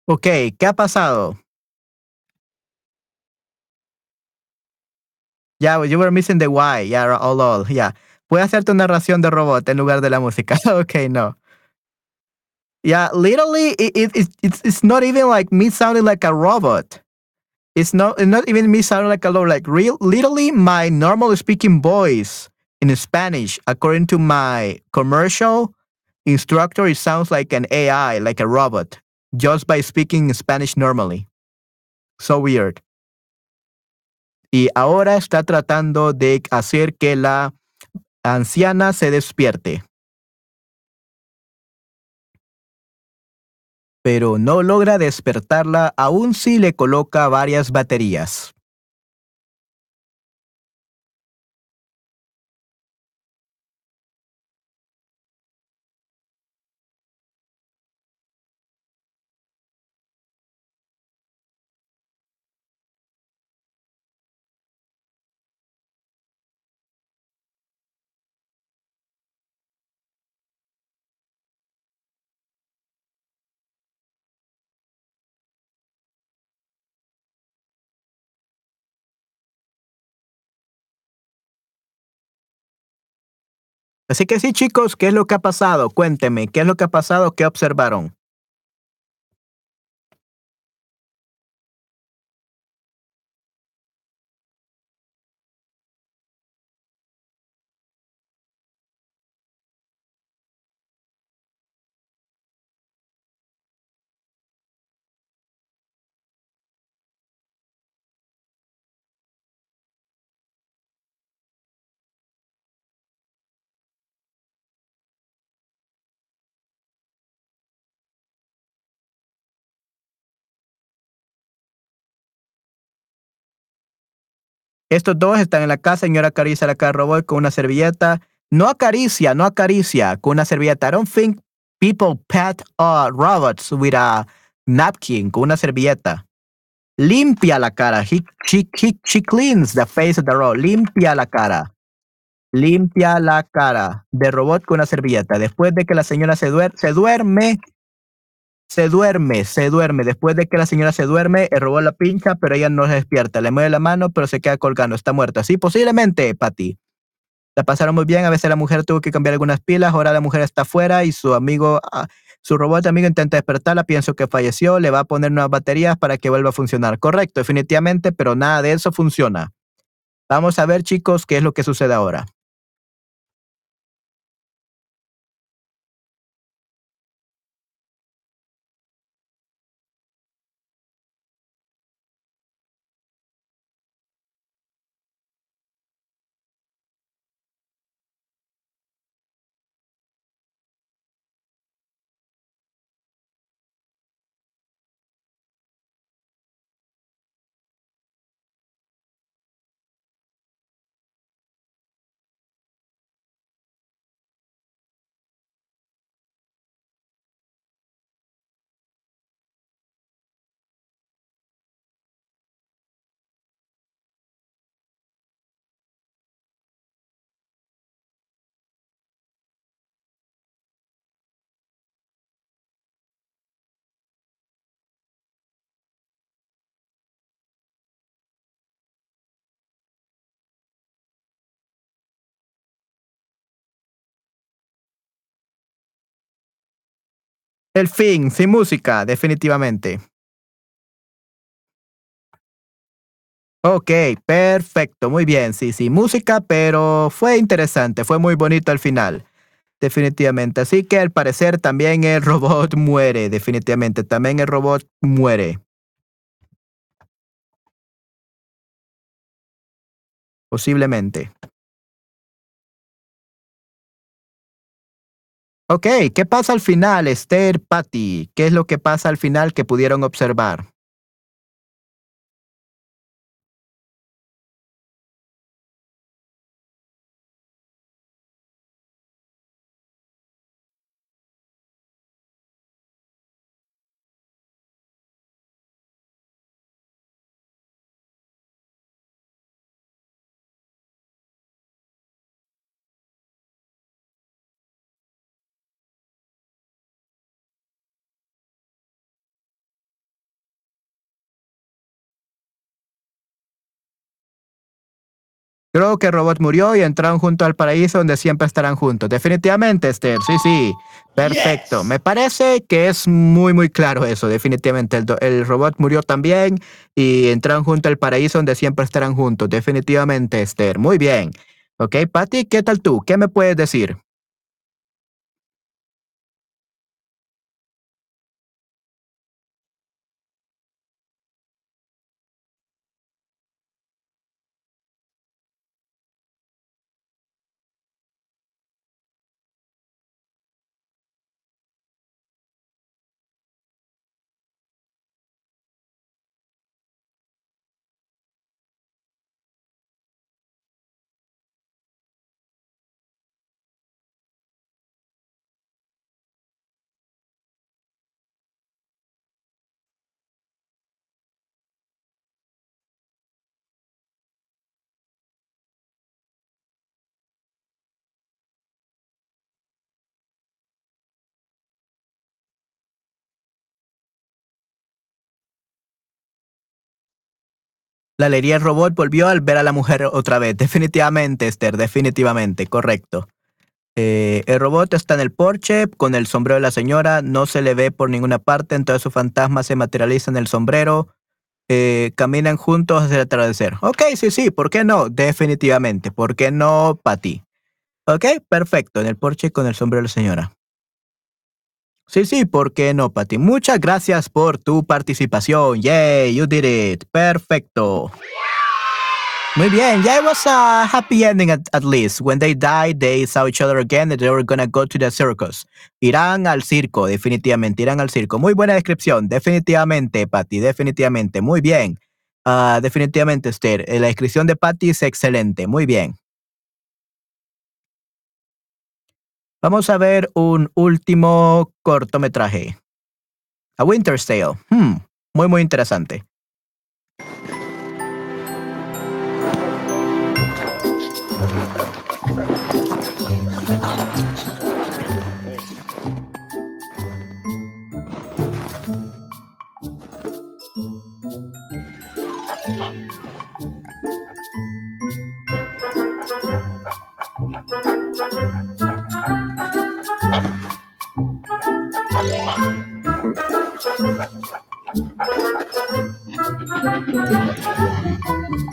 Ok, ¿qué ha pasado? Yeah, you were missing the why. Yeah, all, all. Yeah. Puedes hacerte una narración de robot en lugar de la música. [laughs] okay, no. Yeah, literally, it, it, it, it's, it's not even like me sounding like a robot. It's not, it's not even me sounding like a robot. Like, real, literally, my normal speaking voice in Spanish, according to my commercial instructor, it sounds like an AI, like a robot. Just by speaking Spanish normally. So weird. Y ahora está tratando de hacer que la anciana se despierte. Pero no logra despertarla aún si le coloca varias baterías. Así que sí, chicos, ¿qué es lo que ha pasado? Cuénteme, ¿qué es lo que ha pasado? ¿Qué observaron? Estos dos están en la casa, señora acaricia la cara robot con una servilleta. No acaricia, no acaricia con una servilleta. I don't think people pet uh, robots with a napkin, con una servilleta. limpia la cara. He, she, he, she cleans the face of the robot. Limpia la cara. Limpia la cara de robot con una servilleta. Después de que la señora se duerme, se duerme, se duerme. Después de que la señora se duerme, el robot la pincha, pero ella no se despierta. Le mueve la mano, pero se queda colgando. Está muerta. Sí, posiblemente, Patty. La pasaron muy bien. A veces la mujer tuvo que cambiar algunas pilas. Ahora la mujer está afuera y su amigo, ah, su robot amigo intenta despertarla. Pienso que falleció. Le va a poner nuevas baterías para que vuelva a funcionar. Correcto, definitivamente, pero nada de eso funciona. Vamos a ver, chicos, qué es lo que sucede ahora. El fin, sin música, definitivamente. Ok, perfecto, muy bien, sí, sí, música, pero fue interesante, fue muy bonito al final, definitivamente. Así que al parecer también el [laughs] robot muere, definitivamente, también el robot muere. Posiblemente. Ok, ¿qué pasa al final, Esther, Patty? ¿Qué es lo que pasa al final que pudieron observar? Creo que el robot murió y entraron junto al paraíso donde siempre estarán juntos. Definitivamente, Esther. Sí, sí. Perfecto. Me parece que es muy, muy claro eso. Definitivamente. El, el, robot murió también y entraron junto al paraíso donde siempre estarán juntos. Definitivamente, Esther. Muy bien. Ok, Patty, ¿qué tal tú? ¿Qué me puedes decir? La alegría del robot volvió al ver a la mujer otra vez. Definitivamente, Esther, definitivamente, correcto. Eh, el robot está en el porche con el sombrero de la señora, no se le ve por ninguna parte, entonces su fantasma se materializa en el sombrero. Eh, caminan juntos hacia el atardecer. Ok, sí, sí, ¿por qué no? Definitivamente, ¿por qué no para ti? Ok, perfecto, en el porche con el sombrero de la señora. Sí, sí, ¿por qué no, Patty? Muchas gracias por tu participación. Yay, you did it. Perfecto. Muy bien, yeah, it was a happy ending at, at, least. When they died, they saw each other again and they were gonna go to the circus. Irán al circo, definitivamente, irán al circo. Muy buena descripción, definitivamente, Patty, definitivamente. Muy bien. Uh, definitivamente, Esther. La descripción de Patty es excelente. Muy bien. Vamos a ver un último cortometraje. A Winter's Tale. Hmm, muy, muy interesante. Thank you.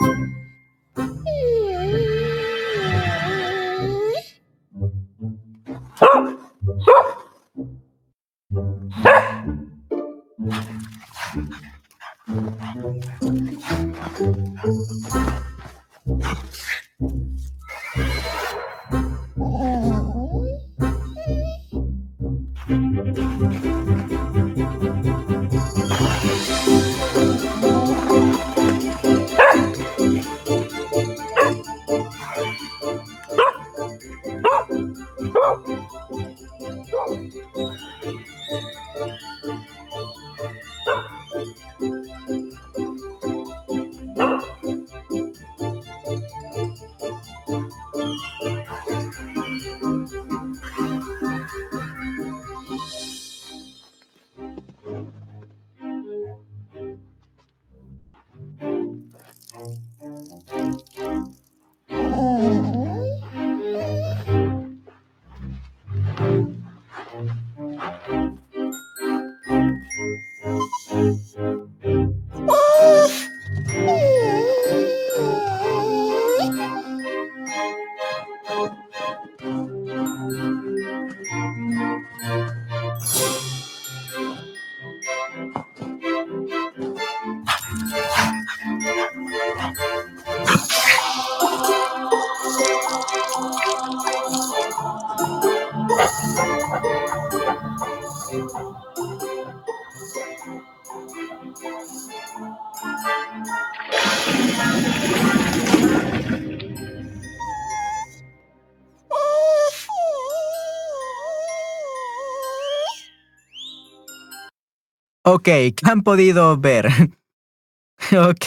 Ok, ¿qué han podido ver? [laughs] ok,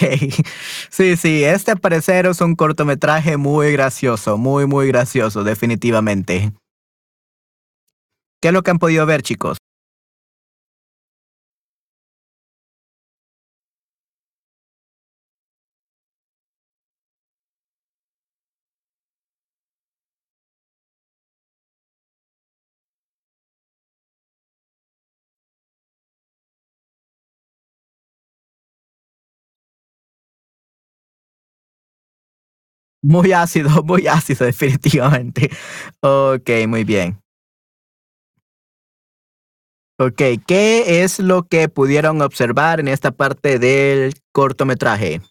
sí, sí, este al parecer es un cortometraje muy gracioso, muy, muy gracioso, definitivamente. ¿Qué es lo que han podido ver, chicos? Muy ácido, [laughs] muy ácido, definitivamente. Ok, muy bien. Ok, ¿qué es lo que pudieron observar en esta parte del cortometraje?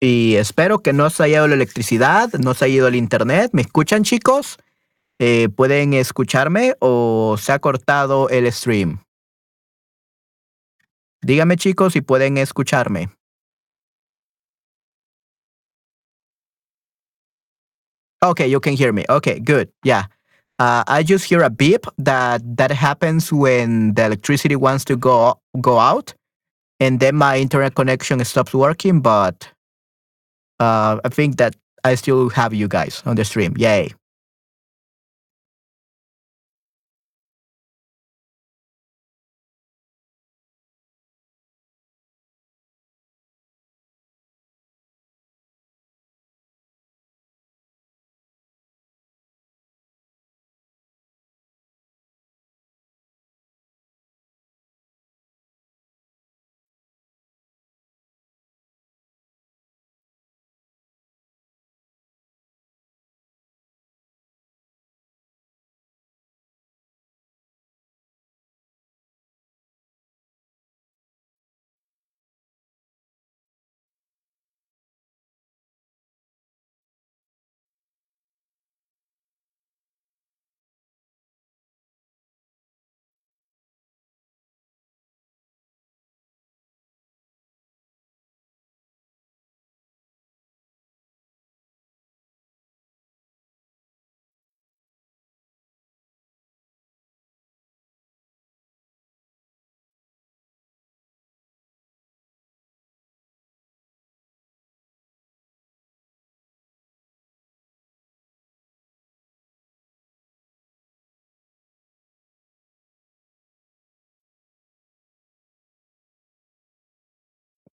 Y espero que no se haya ido la electricidad, no se haya ido el internet. ¿Me escuchan, chicos? Eh, ¿Pueden escucharme o se ha cortado el stream? Díganme, chicos, si pueden escucharme. Okay, you can hear me. Okay, good. Yeah. Uh, I just hear a beep that that happens when the electricity wants to go go out, and then my internet connection stops working. But uh, I think that I still have you guys on the stream. Yay!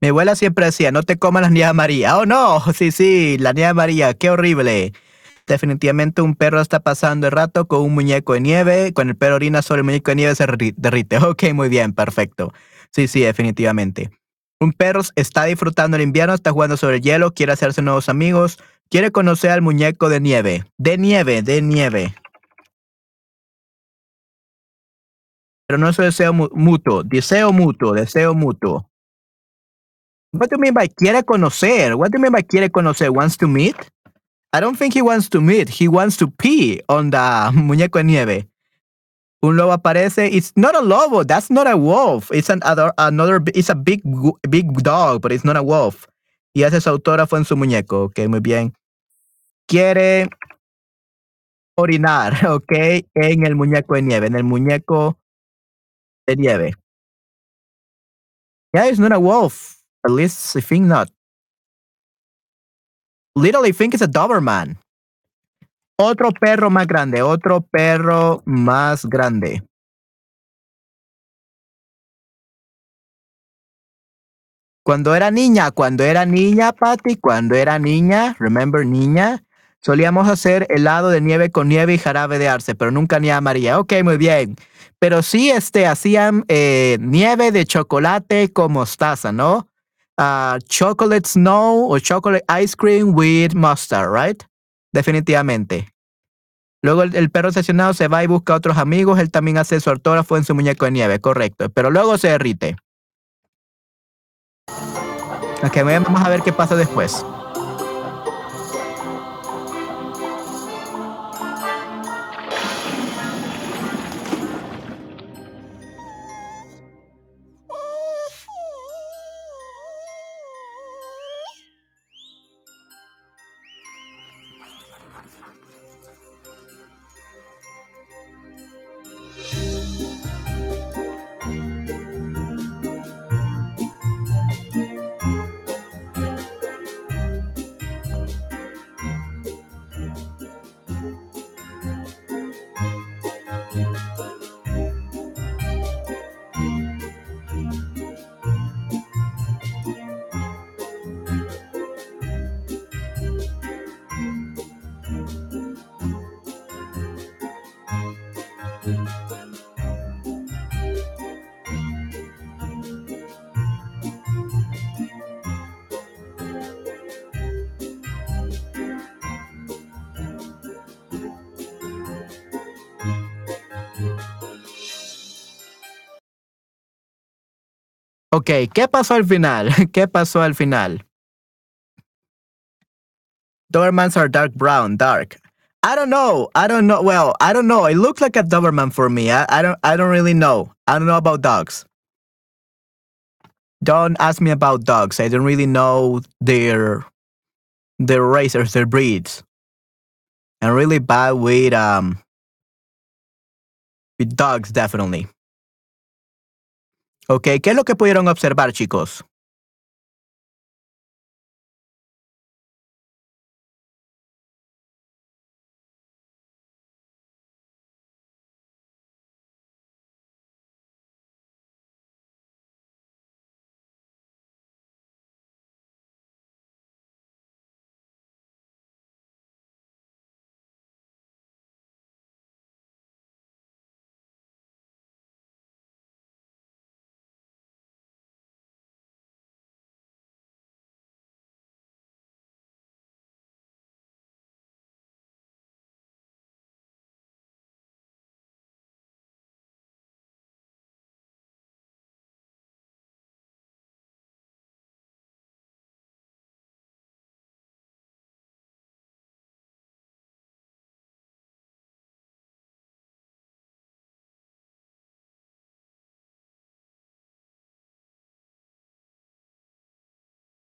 Mi abuela siempre decía, no te comas la nieve María. Oh, no, [laughs] sí, sí, la nieve María, qué horrible. Definitivamente un perro está pasando el rato con un muñeco de nieve, con el perro orina sobre el muñeco de nieve se derrite. [laughs] Ok, muy bien, perfecto. Sí, sí, definitivamente. Un perro está disfrutando el invierno, está jugando sobre el hielo, quiere hacerse nuevos amigos, quiere conocer al muñeco de nieve. De nieve, de nieve. Pero no es deseo mutuo, deseo mutuo, deseo mutuo. What do you mean by quiere conocer? What do you mean by quiere conocer? Wants to meet? I don't think he wants to meet. He wants to pee on the [laughs] muñeco de nieve. Un lobo aparece. It's not a lobo. That's not a wolf. It's an other, another. It's a big big dog, but it's not a wolf. Y hace su autógrafo en su muñeco. Ok, muy bien. Quiere orinar, [laughs] ok, en el muñeco de nieve, en el muñeco de nieve. Yeah, it's not a wolf. At least I think not. Literally think it's a Doberman. Otro perro más grande, otro perro más grande. Cuando era niña, cuando era niña, Patty, cuando era niña, remember niña, solíamos hacer helado de nieve con nieve y jarabe de arce, pero nunca nieve amarilla. Ok, muy bien. Pero sí, este, hacían eh, nieve de chocolate con mostaza, ¿no? Chocolate snow o chocolate ice cream with mustard, right? Definitivamente. Luego el, perro sesionado se va y busca a otros amigos. Él también hace su autógrafo en su muñeco de nieve, correcto. Pero luego se derrite. Ok, vamos a ver qué pasa después. Ok, ¿qué pasó al final? [laughs] ¿Qué pasó al final? Dobermans are dark brown, dark. I don't know. I don't know. Well, I don't know. It looks like a Doberman for me. I, I don't. I don't really know. I don't know about dogs. Don't ask me about dogs. I don't really know their their races, their breeds. I'm really bad with um with dogs, definitely. Ok, ¿qué es lo que pudieron observar, chicos?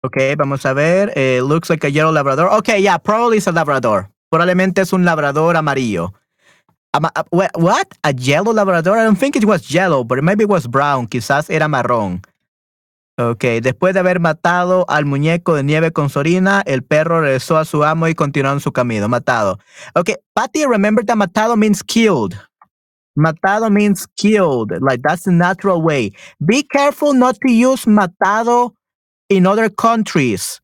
Ok, vamos a ver. Eh, looks like a yellow labrador. Ok, yeah, probably it's a labrador. Probablemente es un labrador amarillo. Uh, what? A yellow labrador? I don't think it was yellow, but maybe it was brown. Quizás era marrón. Ok, después de haber matado al muñeco de nieve con Sorina, el perro regresó a su amo y continuó en su camino. Matado. Ok, Patty, remember that matado means killed. Matado means killed. Like that's the natural way. Be careful not to use matado in other countries,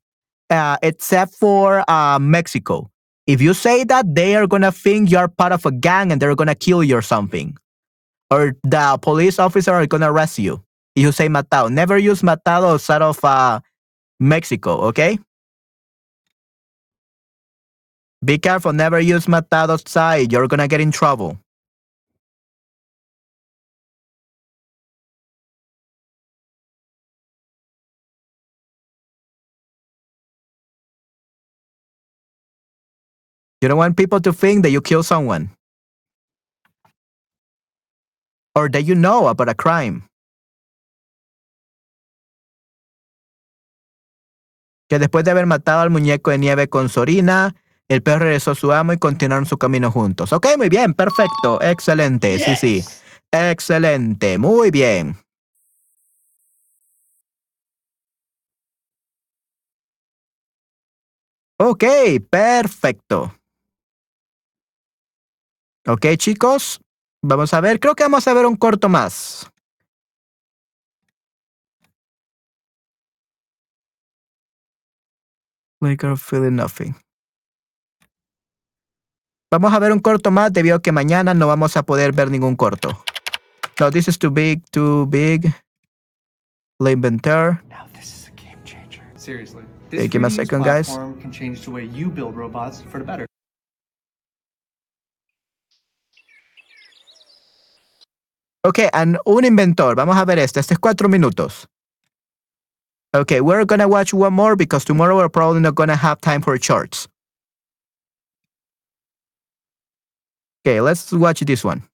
uh, except for uh, Mexico. If you say that, they are gonna think you're part of a gang and they're gonna kill you or something, or the police officer are gonna arrest you. If You say matado. Never use matado outside of uh, Mexico. Okay. Be careful. Never use matado outside. You're gonna get in trouble. You don't want people to think that you kill someone or that you know about a crime. Que después de haber matado al muñeco de nieve con Sorina, el perro regresó a su amo y continuaron su camino juntos. Ok, muy bien, perfecto, excelente, sí, sí. Excelente, muy bien. Ok, perfecto. Ok, chicos, vamos a ver, creo que vamos a ver un corto más. Like I'm feeling nothing. Vamos a ver un corto más debido a que mañana no vamos a poder ver ningún corto. No, this is too big, too big. La inventar. Now this is a game changer. Seriously. Okay, give me a 3D second, guys. can change the way you build robots for the better. Ok, and un inventor. Vamos a ver este. Este es cuatro minutos. Okay, we're gonna watch one more because tomorrow we're probably not gonna have time for shorts. Okay, let's watch this one.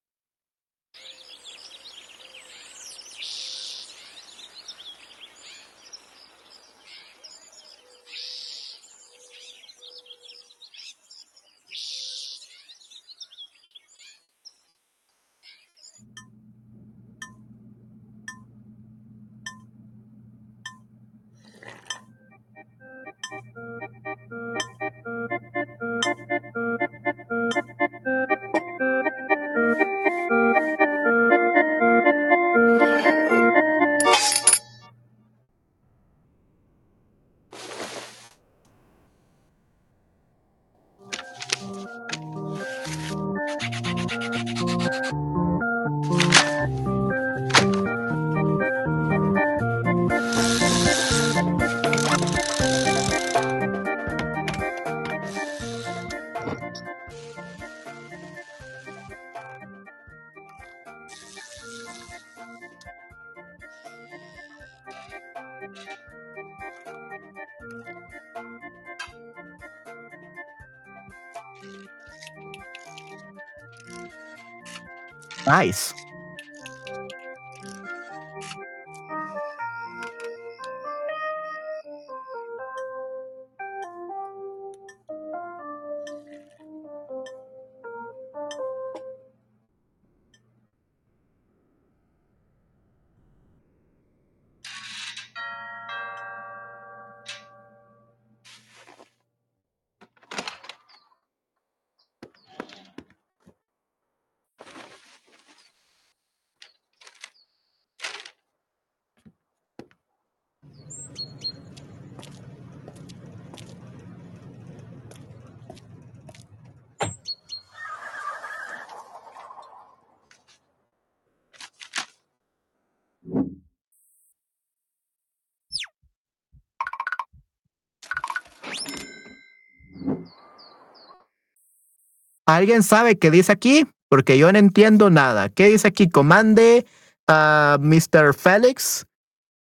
¿Alguien sabe qué dice aquí? Porque yo no entiendo nada. ¿Qué dice aquí? Comande a Mr. Félix.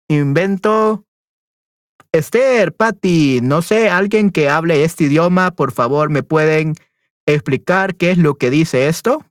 Invento. Esther, Patty, no sé, alguien que hable este idioma, por favor, ¿me pueden explicar qué es lo que dice esto?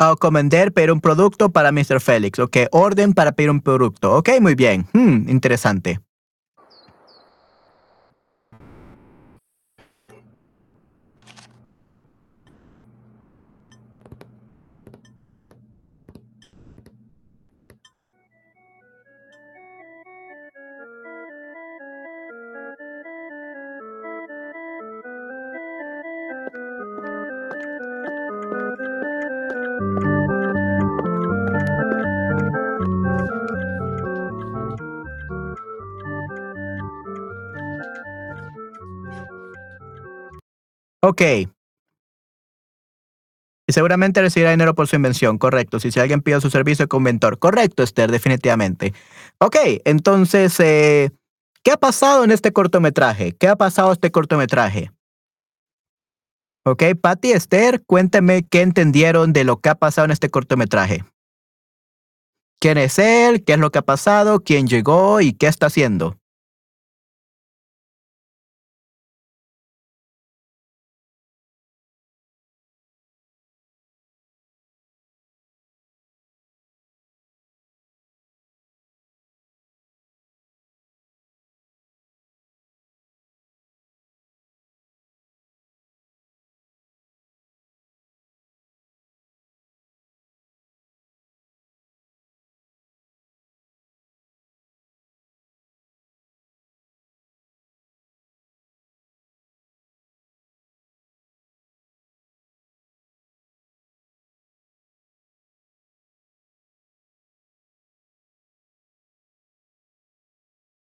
O comender pedir un producto para Mr. Félix. Ok, orden para pedir un producto. Ok, muy bien. Hmm, interesante. Ok. Y seguramente recibirá dinero por su invención, correcto. Si, si alguien pide su servicio como inventor, correcto, Esther, definitivamente. Ok, entonces, eh, ¿qué ha pasado en este cortometraje? ¿Qué ha pasado en este cortometraje? Ok, Patty, Esther, cuénteme qué entendieron de lo que ha pasado en este cortometraje. ¿Quién es él? ¿Qué es lo que ha pasado? ¿Quién llegó? ¿Y qué está haciendo?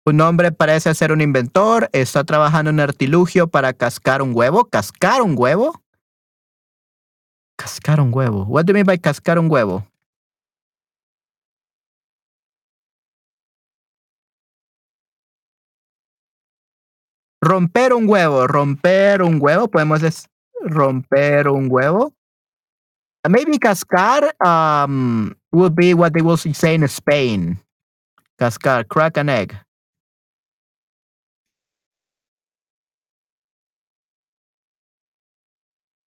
Un hombre parece ser un inventor, está trabajando en artilugio para cascar un huevo. ¿Cascar un huevo? Cascar un huevo. What do you mean by cascar un huevo? Romper un huevo, romper un huevo, podemos romper un huevo. Maybe cascar um, would be what they will say in Spain. Cascar, crack an egg.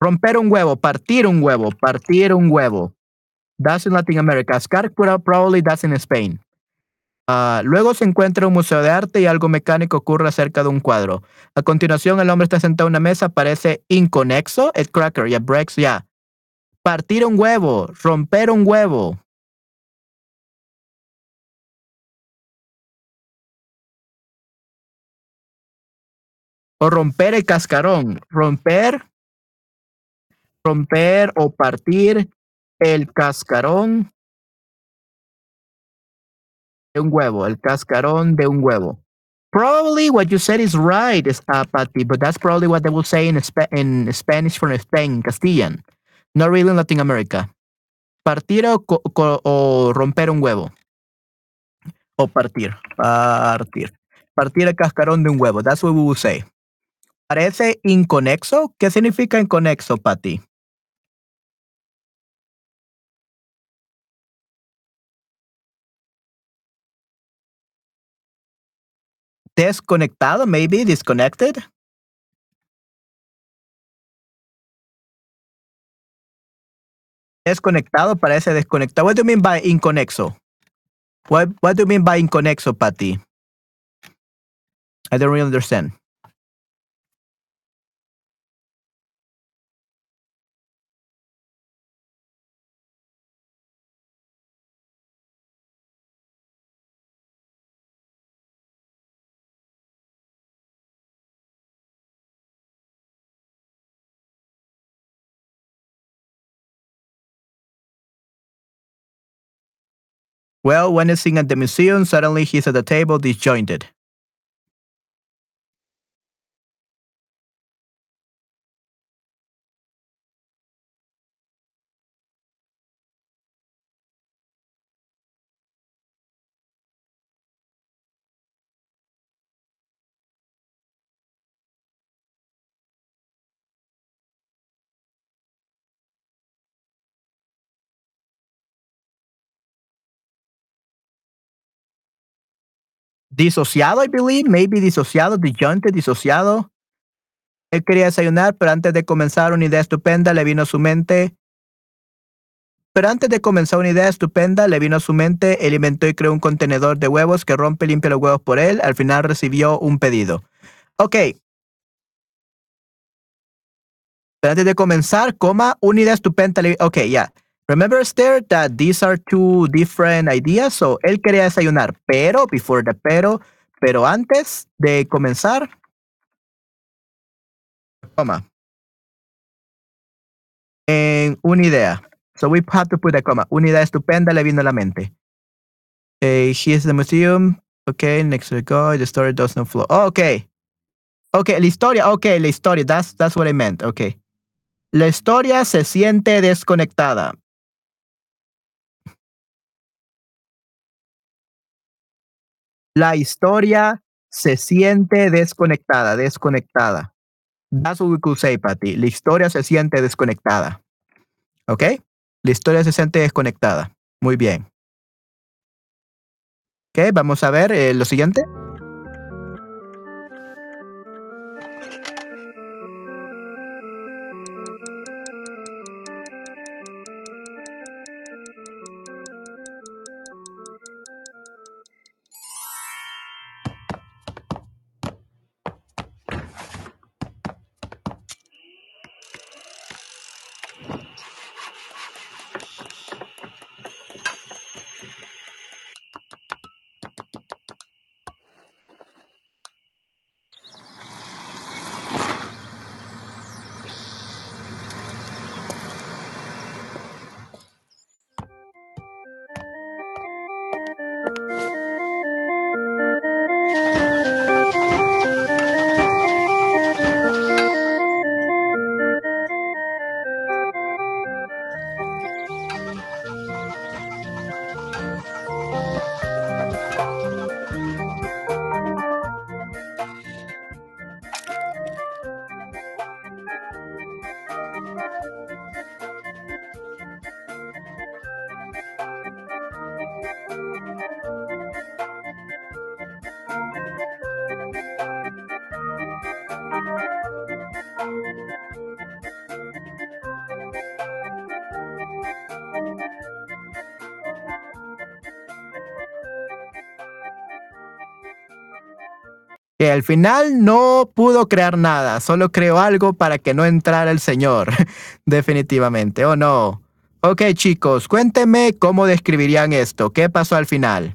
Romper un huevo, partir un huevo, partir un huevo. That's in Latin America. Cascar probably that's in Spain. Uh, luego se encuentra un museo de arte y algo mecánico ocurre cerca de un cuadro. A continuación, el hombre está sentado en una mesa, parece inconexo. El cracker, ya breaks, ya. Partir un huevo, romper un huevo. O romper el cascarón. Romper romper o partir el cascarón de un huevo, el cascarón de un huevo. Probably what you said is right, uh, Patty, but that's probably what they will say in, Sp in Spanish from Spain, Castilian, not really in Latin America. Partir o, o romper un huevo. O partir, partir. Partir el cascarón de un huevo. That's what we will say. Parece inconexo. ¿Qué significa inconexo, Patty? Desconectado, maybe disconnected. Desconectado parece desconectado. What do you mean by inconexo? What What do you mean by inconexo, Patty? I don't really understand. Well, when he's sitting at the museum, suddenly he's at the table disjointed. Disociado, I believe, maybe disociado, disjointed, disociado. Él quería desayunar, pero antes de comenzar una idea estupenda le vino a su mente Pero antes de comenzar una idea estupenda, le vino a su mente, él inventó y creó un contenedor de huevos que rompe y limpia los huevos por él. Al final recibió un pedido. Ok. Pero antes de comenzar, coma, una idea estupenda. le- Ok, ya. Remember, Esther, that these are two different ideas. So, él quería desayunar, pero, before the pero, pero antes de comenzar, coma. En una idea. So we have to put a comma. Una idea estupenda le vino a la mente. Eh, here's the museum. Okay, next the guy, the story does not flow. Oh, okay. Okay, la historia. Okay, la historia. That's, that's what I meant. Okay. La historia se siente desconectada. La historia se siente desconectada, desconectada. That's what we could say, Patty. La historia se siente desconectada. ¿Ok? La historia se siente desconectada. Muy bien. Ok, vamos a ver eh, lo siguiente. Que al final no pudo crear nada, solo creó algo para que no entrara el señor. [laughs] Definitivamente, ¿o no? Ok, chicos, cuéntenme cómo describirían esto. ¿Qué pasó al final?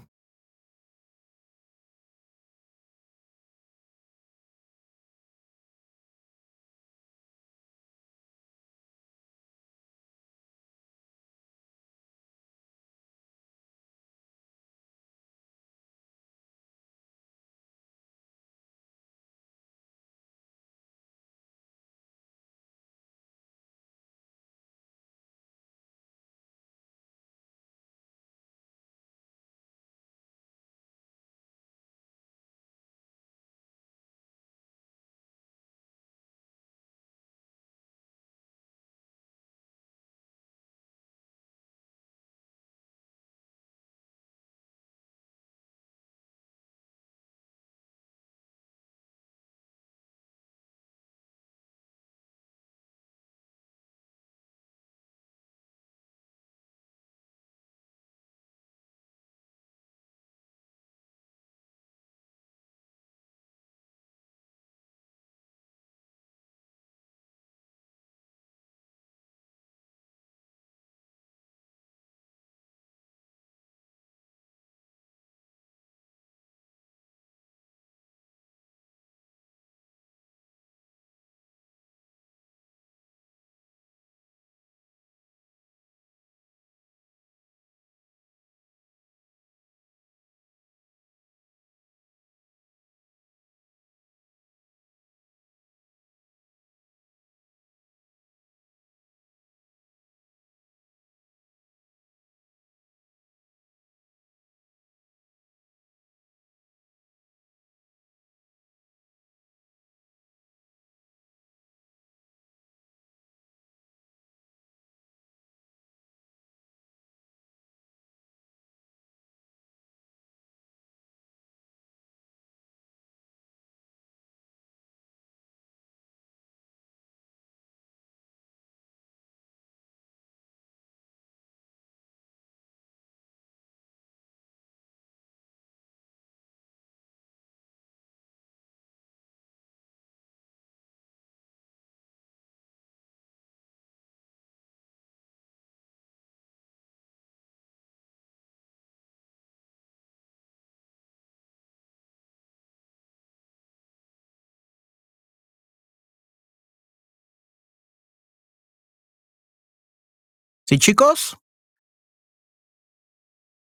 ¿Sí, chicos?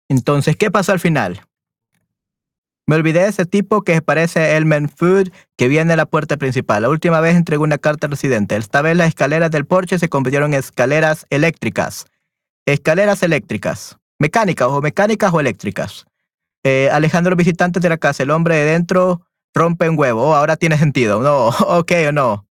Entonces, ¿qué pasó al final? Me olvidé de ese tipo que parece a Elman Food que viene a la puerta principal. La última vez entregó una carta al residente. Esta vez las escaleras del porche se convirtieron en escaleras eléctricas. Escaleras eléctricas. Mecánicas o mecánicas o eléctricas. Eh, Alejandro, visitantes de la casa, el hombre de dentro rompe un huevo. Oh, ahora tiene sentido. No, [laughs] ok o no.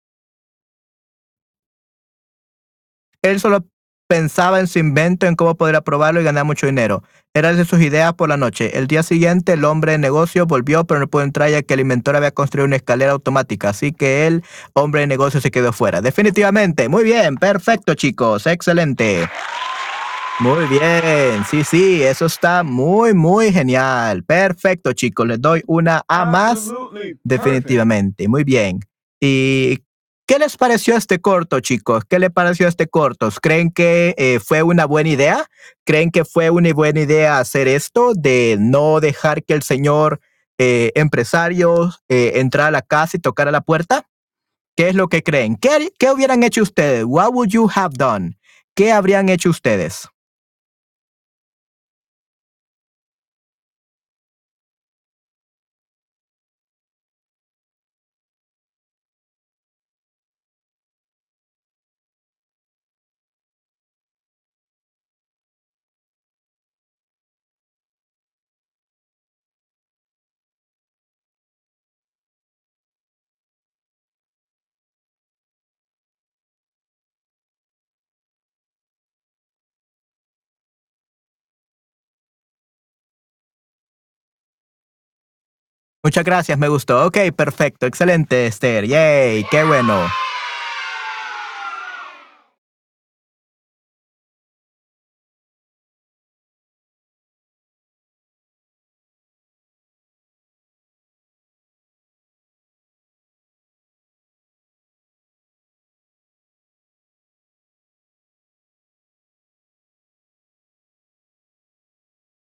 Él solo pensaba en su invento, en cómo poder aprobarlo y ganar mucho dinero. Era de sus ideas por la noche. El día siguiente, el hombre de negocio volvió, pero no pudo entrar ya que el inventor había construido una escalera automática. Así que el hombre de negocio se quedó fuera. Definitivamente. Muy bien. Perfecto, chicos. Excelente. Muy bien, sí, sí, eso está muy, muy genial. Perfecto, chicos, les doy una A más. Definitivamente, muy bien. ¿Y qué les pareció este corto, chicos? ¿Qué les pareció este corto? ¿Creen que eh, fue una buena idea? ¿Creen que fue una buena idea hacer esto de no dejar que el señor eh, empresario eh, entrara a la casa y tocara la puerta? ¿Qué es lo que creen? ¿Qué, ¿Qué hubieran hecho ustedes? What would you have done? ¿Qué habrían hecho ustedes? Muchas gracias, me gustó. Ok, perfecto, excelente, Esther. Yay, qué bueno.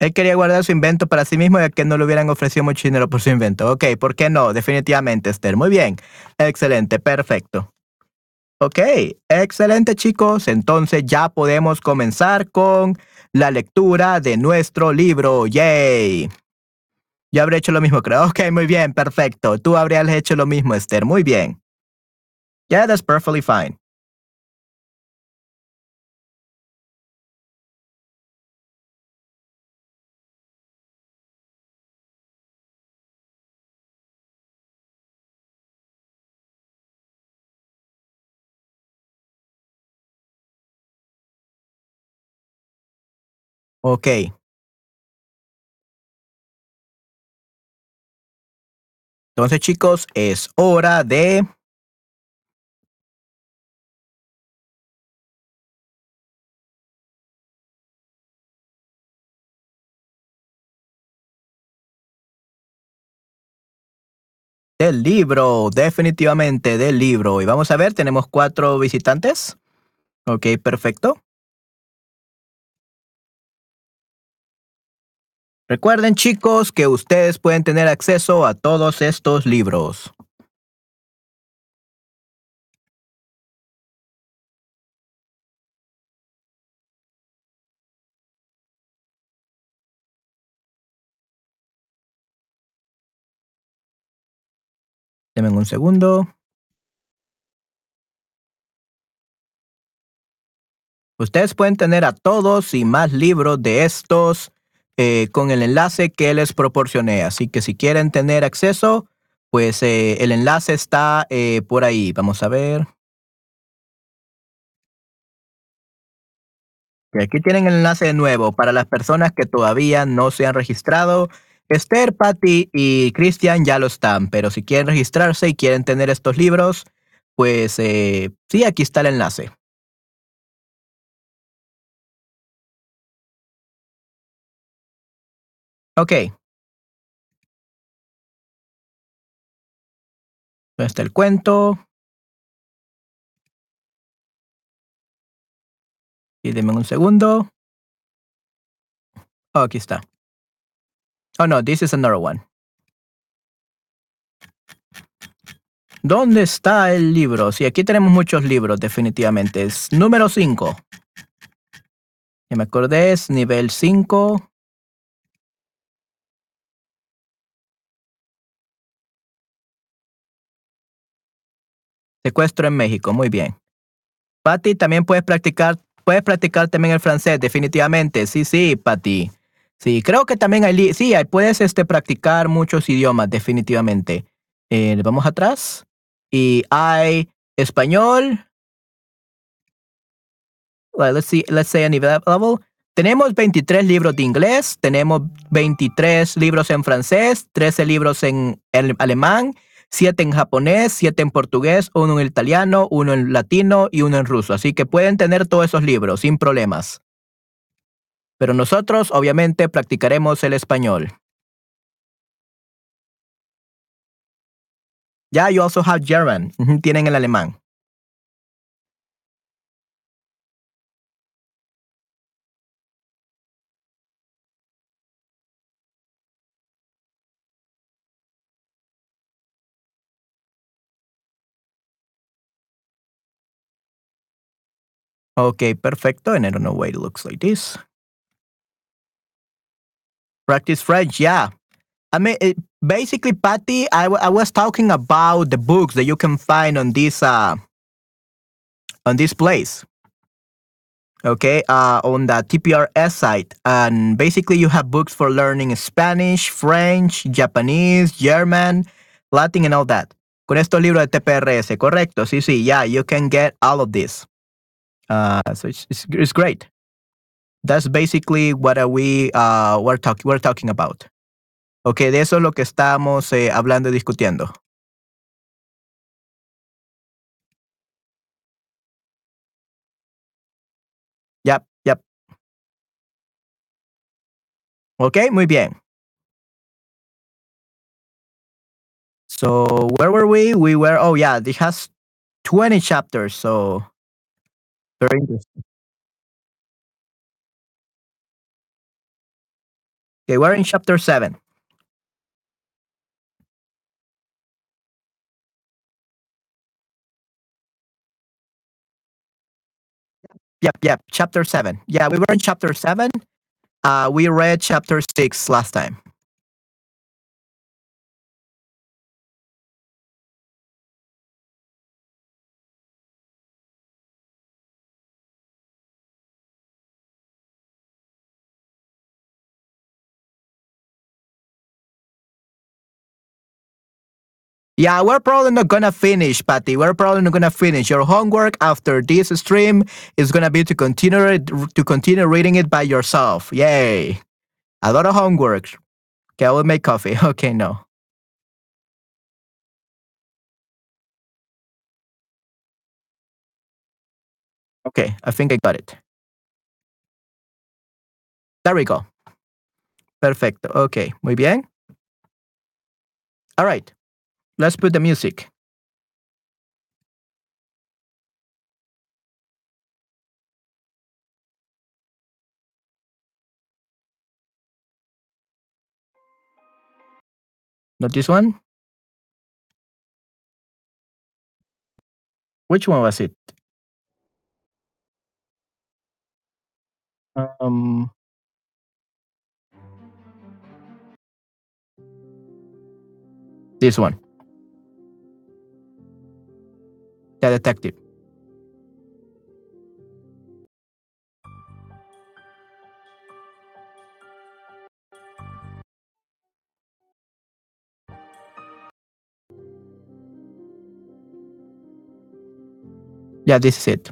Él quería guardar su invento para sí mismo ya que no le hubieran ofrecido mucho dinero por su invento. Ok, ¿por qué no? Definitivamente, Esther. Muy bien. Excelente, perfecto. Ok, excelente chicos. Entonces ya podemos comenzar con la lectura de nuestro libro. Yay. Yo habré hecho lo mismo, creo. Ok, muy bien, perfecto. Tú habrías hecho lo mismo, Esther. Muy bien. Yeah, that's perfectly fine. Ok. Entonces, chicos, es hora de... Del libro, definitivamente del libro. Y vamos a ver, tenemos cuatro visitantes. Ok, perfecto. Recuerden chicos que ustedes pueden tener acceso a todos estos libros. Denme un segundo. Ustedes pueden tener a todos y más libros de estos eh, con el enlace que les proporcioné. Así que si quieren tener acceso, pues eh, el enlace está eh, por ahí. Vamos a ver. Aquí tienen el enlace de nuevo para las personas que todavía no se han registrado. Esther, Patty y Cristian ya lo están, pero si quieren registrarse y quieren tener estos libros, pues sí, aquí está el enlace. Ok. ¿Dónde está el cuento? Y denme un segundo. Oh, aquí está. Oh, no, this is another one. ¿Dónde está el libro? Sí, aquí tenemos muchos libros, definitivamente. Es número 5. Ya me acordé, es nivel 5. Secuestro en México, muy bien. Patti, también puedes practicar, puedes practicar también el francés, definitivamente. Sí, sí, Patti. Sí, creo que también hay, sí, puedes este, practicar muchos idiomas, definitivamente. Eh, vamos atrás. Y hay español. let's see, let's say a nivel level. Tenemos 23 libros de inglés, tenemos 23 libros en francés, 13 libros en alemán, 7 en japonés, 7 en portugués, uno en italiano, uno en latino y uno en ruso. Así que pueden tener todos esos libros sin problemas. Pero nosotros obviamente practicaremos el español. Ya, yeah, you also have German. Tienen el alemán. Okay, perfecto. And I don't know why it looks like this. Practice French, yeah. I mean, it, basically, Patty, I, I was talking about the books that you can find on this uh, on this place. Okay, uh, on the TPRS site, and basically you have books for learning Spanish, French, Japanese, German, Latin, and all that. Con estos libros de TPRS, correcto? Sí, sí, yeah, you can get all of this. Uh, so it's, it's, it's great. That's basically what we uh, we're talking we're talking about. Ok, de eso es lo que estamos eh, hablando y discutiendo. Yep, yep. Ok, muy bien. So where were we? We were, oh yeah, it has 20 chapters, so very interesting. Okay, we're in chapter 7. Yep, yep. Chapter seven. Yeah, we were in chapter seven. Uh, we read chapter six last time. Yeah, we're probably not gonna finish, Patty. We're probably not gonna finish. Your homework after this stream is gonna be to continue to continue reading it by yourself. Yay! A lot of homework. Okay, I will make coffee. [laughs] Okay, no. Okay, I think I got it. There we go. Perfecto. Okay, muy bien. All right. Let's put the music. Not this one? Which one was it? Um, this one. The detective. Yeah, this is it.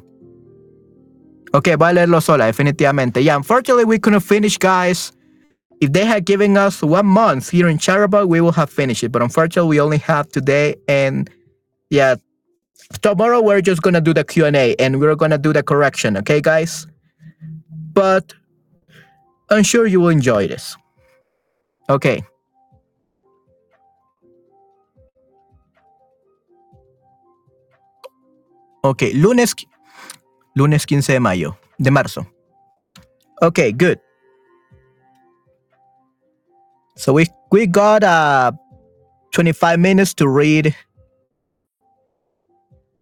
Okay, voy a leerlo sola, definitivamente. Yeah, unfortunately, we couldn't finish, guys. If they had given us one month here in Charabot, we would have finished it. But unfortunately, we only have today. And yeah, tomorrow we're just gonna do the q&a and we're gonna do the correction okay guys? But i'm sure you will enjoy this. Okay. Okay lunes lunes 15 de mayo de marzo. Okay good. So we we got uh 25 minutes to read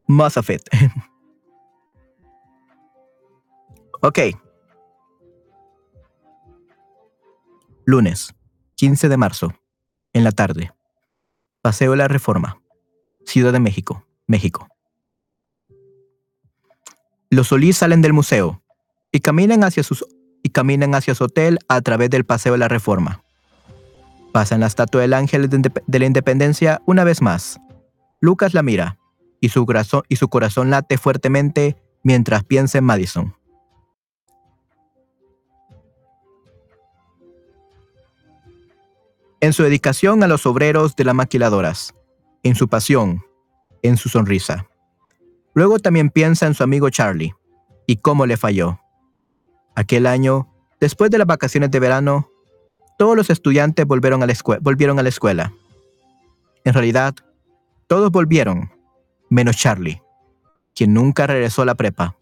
of it. [laughs] okay. Lunes, 15 de marzo, en la tarde. Paseo de la Reforma, Ciudad de México, México. Los Solís salen del museo y caminan hacia, sus, y caminan hacia su hotel a través del Paseo de la Reforma. Pasan la estatua del Ángel de la Independencia una vez más. Lucas la mira y su, corazón, y su corazón late fuertemente mientras piensa en Madison. En su dedicación a los obreros de las maquiladoras, en su pasión, en su sonrisa. Luego también piensa en su amigo Charlie y cómo le falló. Aquel año, después de las vacaciones de verano, todos los estudiantes volvieron a la, volvieron a la escuela. En realidad, todos volvieron, menos Charlie, quien nunca regresó a la prepa.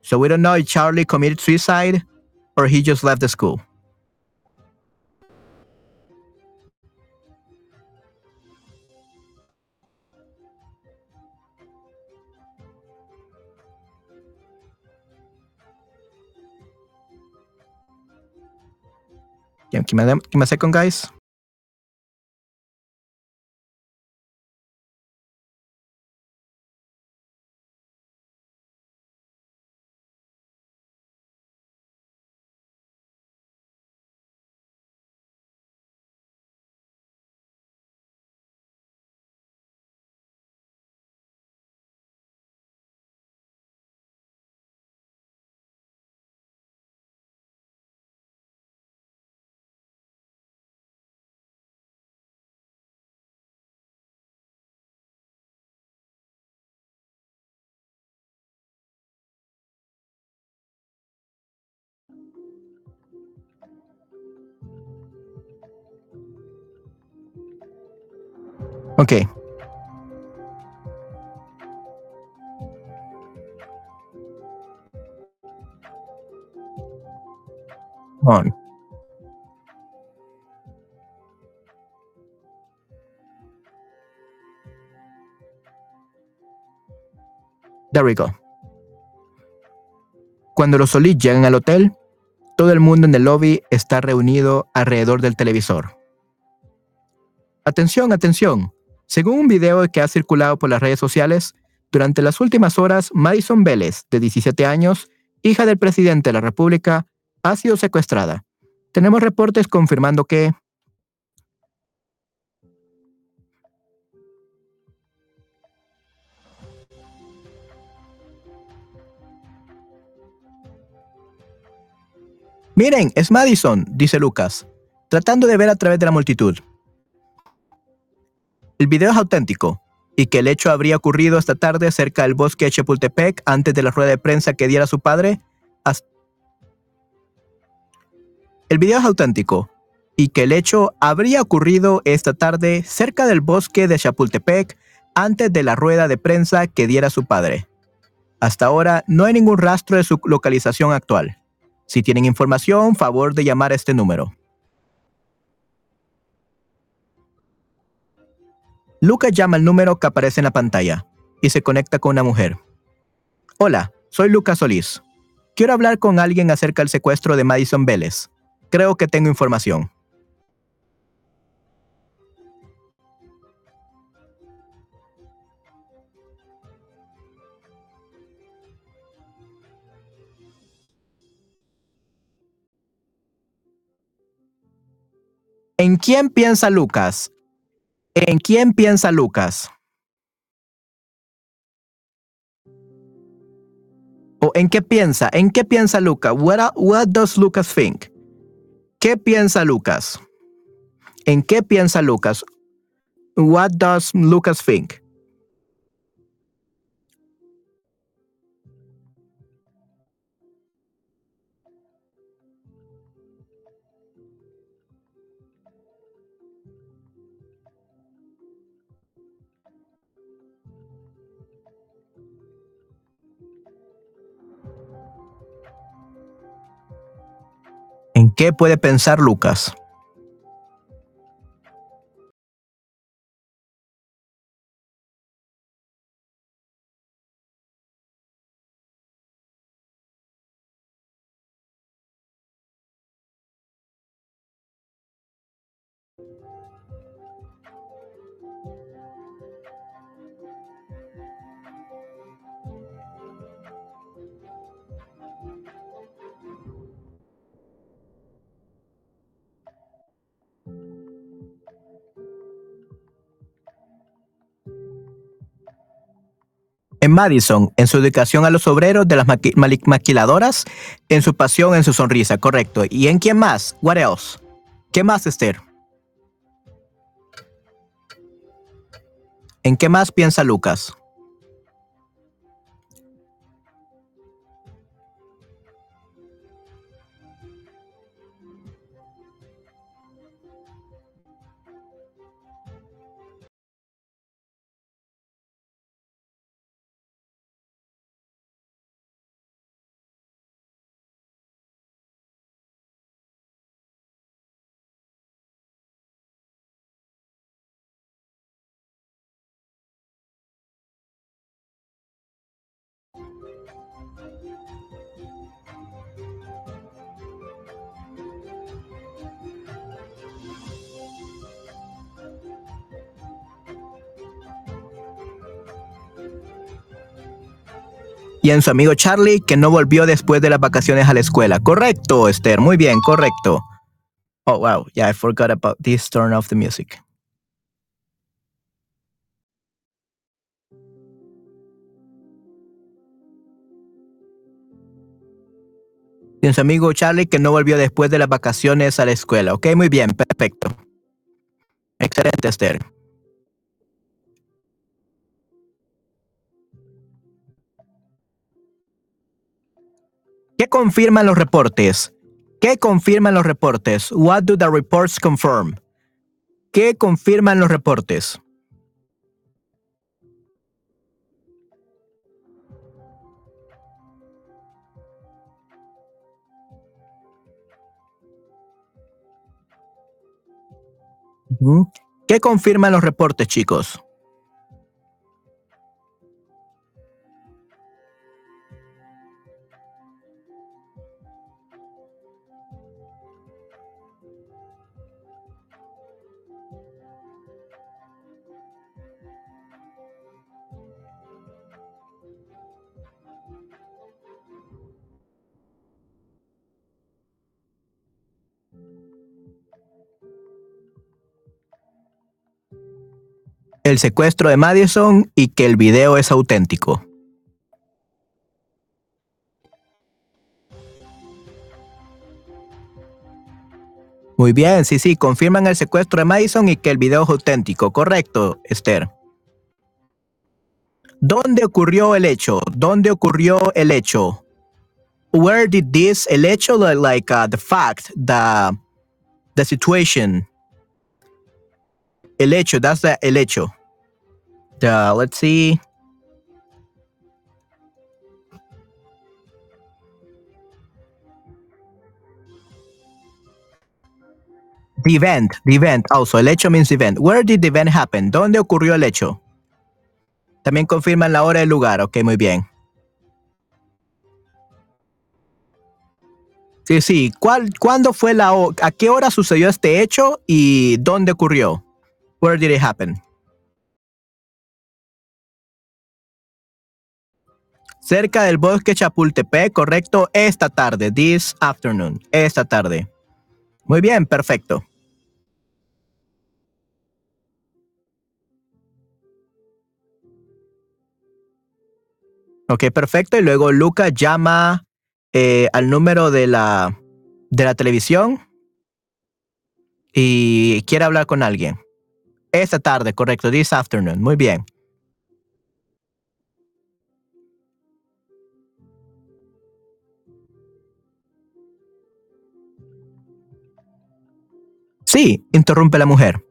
So we don't know if Charlie committed suicide or he just left the school. A second, guys. Ok. There we go. Cuando los Solís llegan al hotel, todo el mundo en el lobby está reunido alrededor del televisor. Atención, atención. Según un video que ha circulado por las redes sociales, durante las últimas horas, Madison Vélez, de 17 años, hija del presidente de la República, ha sido secuestrada. Tenemos reportes confirmando que... Miren, es Madison, dice Lucas, tratando de ver a través de la multitud. El video es auténtico y que el hecho habría ocurrido esta tarde cerca del bosque de Chapultepec antes de la rueda de prensa que diera su padre. El video es auténtico y que el hecho habría ocurrido esta tarde cerca del bosque de Chapultepec antes de la rueda de prensa que diera su padre. Hasta ahora no hay ningún rastro de su localización actual. Si tienen información, favor de llamar a este número. Lucas llama al número que aparece en la pantalla y se conecta con una mujer. Hola, soy Lucas Solís. Quiero hablar con alguien acerca del secuestro de Madison Vélez. Creo que tengo información. ¿En quién piensa Lucas? ¿En quién piensa Lucas? ¿O en qué piensa? ¿En qué piensa Lucas? What, what does Lucas think? ¿Qué piensa Lucas? ¿En qué piensa Lucas? What does Lucas think? Qué puede pensar Lucas? En Madison, en su educación a los obreros de las maquiladoras, en su pasión, en su sonrisa, correcto. ¿Y en quién más? What else? ¿Qué más, Esther? ¿En qué más piensa Lucas? Y en su amigo Charlie, que no volvió después de las vacaciones a la escuela. Correcto, Esther. Muy bien, correcto. Oh, wow. Yeah, I forgot about this turn off the music. Y en su amigo Charlie, que no volvió después de las vacaciones a la escuela. Ok, muy bien, perfecto. Excelente, Esther. ¿Qué confirman los reportes? ¿Qué confirman los reportes? What do the reports confirm? ¿Qué confirman los reportes? ¿Qué confirman los reportes, chicos? El secuestro de Madison y que el video es auténtico. Muy bien, sí, sí, confirman el secuestro de Madison y que el video es auténtico. Correcto, Esther. ¿Dónde ocurrió el hecho? ¿Dónde ocurrió el hecho? Where did this, el hecho, li- like uh, the fact, the, the situation? El hecho, that's the, el hecho. Let's see. The event, the event, also, el hecho means event. Where did the event happen? ¿Dónde ocurrió el hecho? También confirman la hora y el lugar. Ok, muy bien. Sí, sí. ¿Cuál, ¿Cuándo fue la ¿A qué hora sucedió este hecho y dónde ocurrió? Where did it happen? Cerca del bosque Chapultepec, correcto, esta tarde, this afternoon, esta tarde. Muy bien, perfecto. Ok, perfecto. Y luego Luca llama eh, al número de la, de la televisión y quiere hablar con alguien. Esta tarde, correcto, this afternoon. Muy bien. Sí, interrumpe la mujer.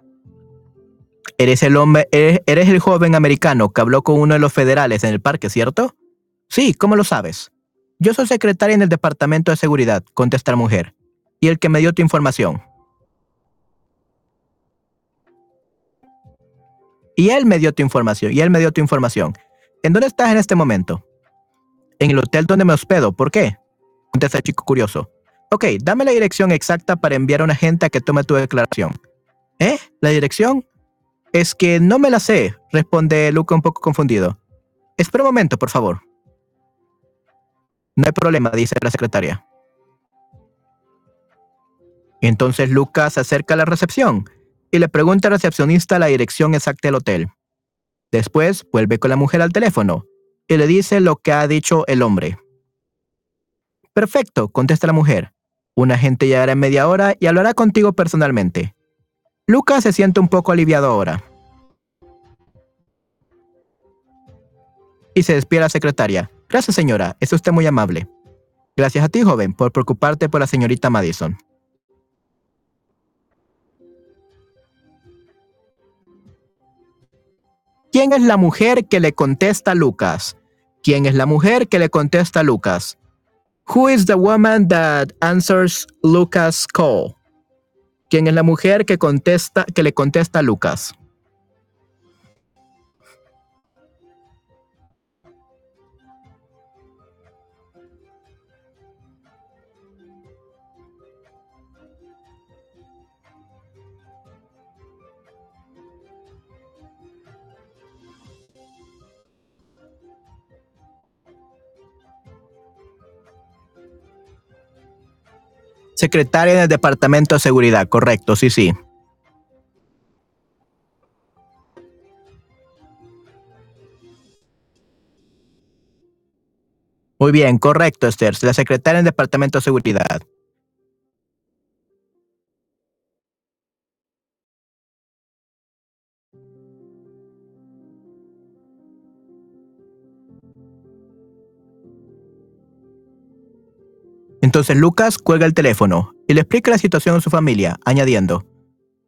Eres el hombre, eres, eres el joven americano que habló con uno de los federales en el parque, ¿cierto? Sí, ¿cómo lo sabes? Yo soy secretaria en el departamento de seguridad, contesta la mujer. Y el que me dio tu información. Y él me dio tu información, y él me dio tu información. ¿En dónde estás en este momento? En el hotel donde me hospedo. ¿Por qué? Contesta el chico curioso. Ok, dame la dirección exacta para enviar a un agente a que tome tu declaración. ¿Eh? ¿La dirección? Es que no me la sé, responde Luca un poco confundido. Espera un momento, por favor. No hay problema, dice la secretaria. Entonces Lucas se acerca a la recepción y le pregunta al recepcionista la dirección exacta del hotel. Después vuelve con la mujer al teléfono y le dice lo que ha dicho el hombre. Perfecto, contesta la mujer. Un agente llegará en media hora y hablará contigo personalmente. Lucas se siente un poco aliviado ahora. Y se despide a la secretaria. Gracias, señora. Es usted muy amable. Gracias a ti, joven, por preocuparte por la señorita Madison. ¿Quién es la mujer que le contesta a Lucas? ¿Quién es la mujer que le contesta a Lucas? Who is the woman that answers Lucas' call? ¿Quién es la mujer que contesta que le contesta a Lucas? Secretaria del Departamento de Seguridad, correcto, sí, sí. Muy bien, correcto, Esther. La secretaria del Departamento de Seguridad. Entonces Lucas cuelga el teléfono y le explica la situación a su familia, añadiendo,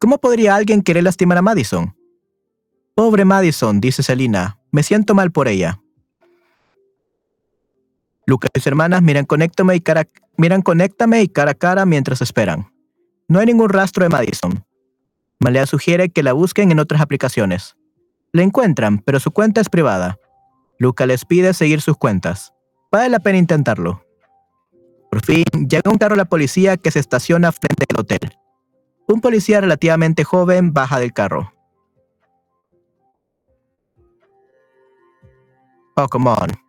¿Cómo podría alguien querer lastimar a Madison? Pobre Madison, dice Selina, me siento mal por ella. Lucas y sus hermanas miran conéctame y cara, miran conéctame y cara a cara mientras esperan. No hay ningún rastro de Madison. Malea sugiere que la busquen en otras aplicaciones. La encuentran, pero su cuenta es privada. Luca les pide seguir sus cuentas. Vale la pena intentarlo. Por fin, llega un carro de la policía que se estaciona frente al hotel. Un policía relativamente joven baja del carro. Oh, come on.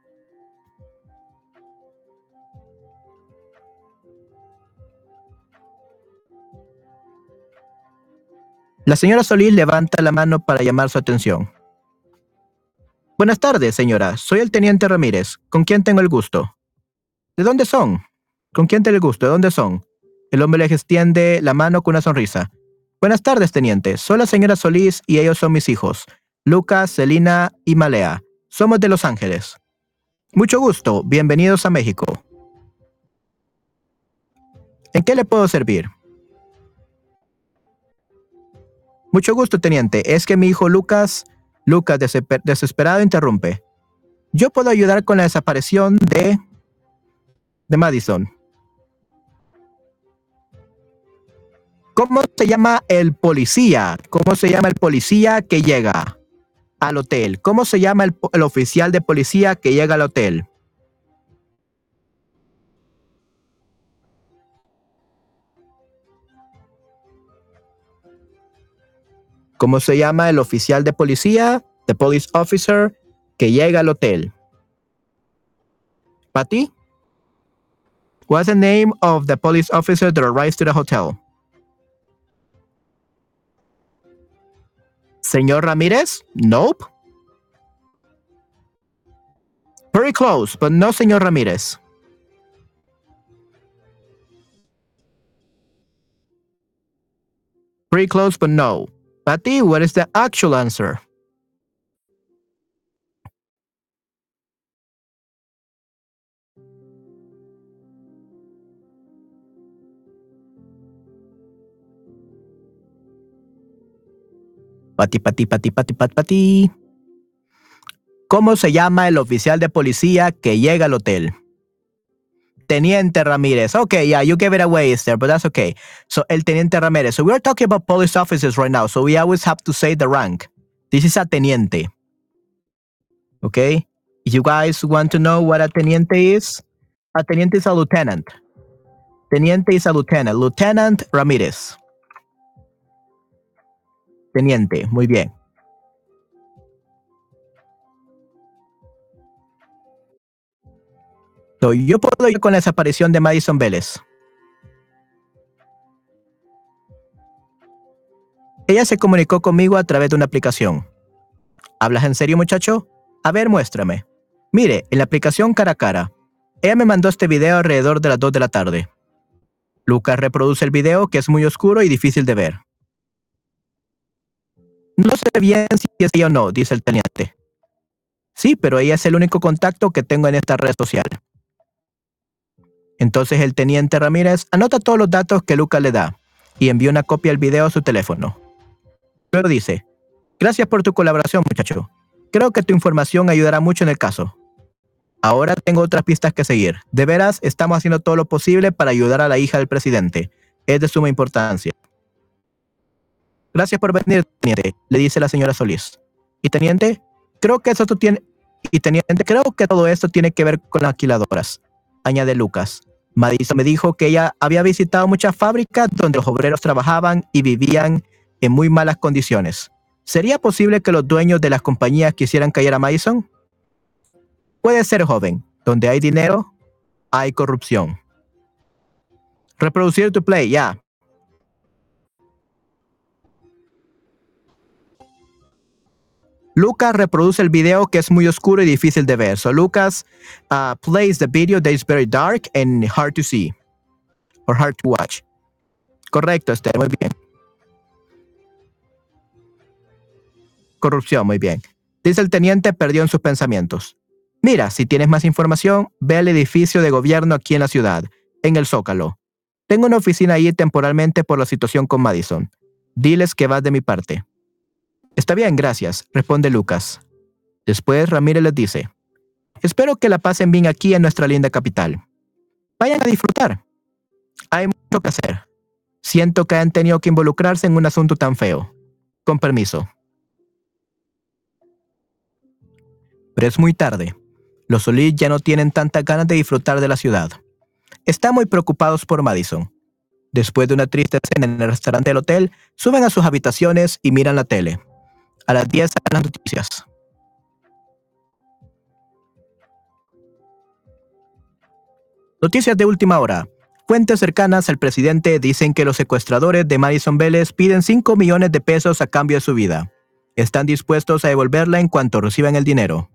La señora Solís levanta la mano para llamar su atención. Buenas tardes, señora. Soy el teniente Ramírez. ¿Con quién tengo el gusto? ¿De dónde son? ¿Con quién te le gusta? ¿De dónde son? El hombre le extiende la mano con una sonrisa. Buenas tardes, teniente. Soy la señora Solís y ellos son mis hijos, Lucas, Celina y Malea. Somos de Los Ángeles. Mucho gusto. Bienvenidos a México. ¿En qué le puedo servir? Mucho gusto, teniente. Es que mi hijo Lucas, Lucas desesperado interrumpe. Yo puedo ayudar con la desaparición de... de Madison. ¿Cómo se llama el policía? ¿Cómo se llama el policía que llega al hotel? ¿Cómo se llama el, el oficial de policía que llega al hotel? ¿Cómo se llama el oficial de policía, the police officer, que llega al hotel? Patty? What's the name of the police officer that arrives to the hotel? Señor Ramírez? Nope. Very close, but no Señor Ramírez. Pretty close, but no. Patty, what is the actual answer? Pati, pati, pati, pati, pati. ¿Cómo se llama el oficial de policía que llega al hotel? Teniente Ramírez. Okay, yeah, you gave it away, Esther, but that's okay. So, el Teniente Ramírez. So, we're talking about police officers right now, so we always have to say the rank. This is a Teniente. Okay? If you guys want to know what a Teniente is, a Teniente is a lieutenant. Teniente is a lieutenant. Lieutenant Ramírez. Teniente, muy bien. Yo puedo ir con la desaparición de Madison Vélez. Ella se comunicó conmigo a través de una aplicación. ¿Hablas en serio, muchacho? A ver, muéstrame. Mire, en la aplicación cara a cara. Ella me mandó este video alrededor de las 2 de la tarde. Lucas reproduce el video que es muy oscuro y difícil de ver. No sé bien si es ella o no, dice el teniente. Sí, pero ella es el único contacto que tengo en esta red social. Entonces el teniente Ramírez anota todos los datos que Lucas le da y envía una copia del video a su teléfono. Luego dice, gracias por tu colaboración muchacho. Creo que tu información ayudará mucho en el caso. Ahora tengo otras pistas que seguir. De veras, estamos haciendo todo lo posible para ayudar a la hija del presidente. Es de suma importancia. Gracias por venir, teniente, le dice la señora Solís. Y teniente, creo que tiene y teniente, creo que todo esto tiene que ver con las alquiladoras, añade Lucas. Madison me dijo que ella había visitado muchas fábricas donde los obreros trabajaban y vivían en muy malas condiciones. ¿Sería posible que los dueños de las compañías quisieran callar a Madison? Puede ser joven. Donde hay dinero, hay corrupción. Reproducir tu play, ya. Lucas reproduce el video que es muy oscuro y difícil de ver. So Lucas uh, plays the video that is very dark and hard to see. Or hard to watch. Correcto, Esther, muy bien. Corrupción, muy bien. Dice el teniente, perdió en sus pensamientos. Mira, si tienes más información, ve al edificio de gobierno aquí en la ciudad, en el Zócalo. Tengo una oficina ahí temporalmente por la situación con Madison. Diles que vas de mi parte. Está bien, gracias, responde Lucas. Después Ramírez les dice, espero que la pasen bien aquí en nuestra linda capital. Vayan a disfrutar. Hay mucho que hacer. Siento que han tenido que involucrarse en un asunto tan feo. Con permiso. Pero es muy tarde. Los Solís ya no tienen tantas ganas de disfrutar de la ciudad. Están muy preocupados por Madison. Después de una triste cena en el restaurante del hotel, suben a sus habitaciones y miran la tele. A las 10 salen las noticias. Noticias de última hora. Fuentes cercanas al presidente dicen que los secuestradores de Madison Vélez piden 5 millones de pesos a cambio de su vida. Están dispuestos a devolverla en cuanto reciban el dinero.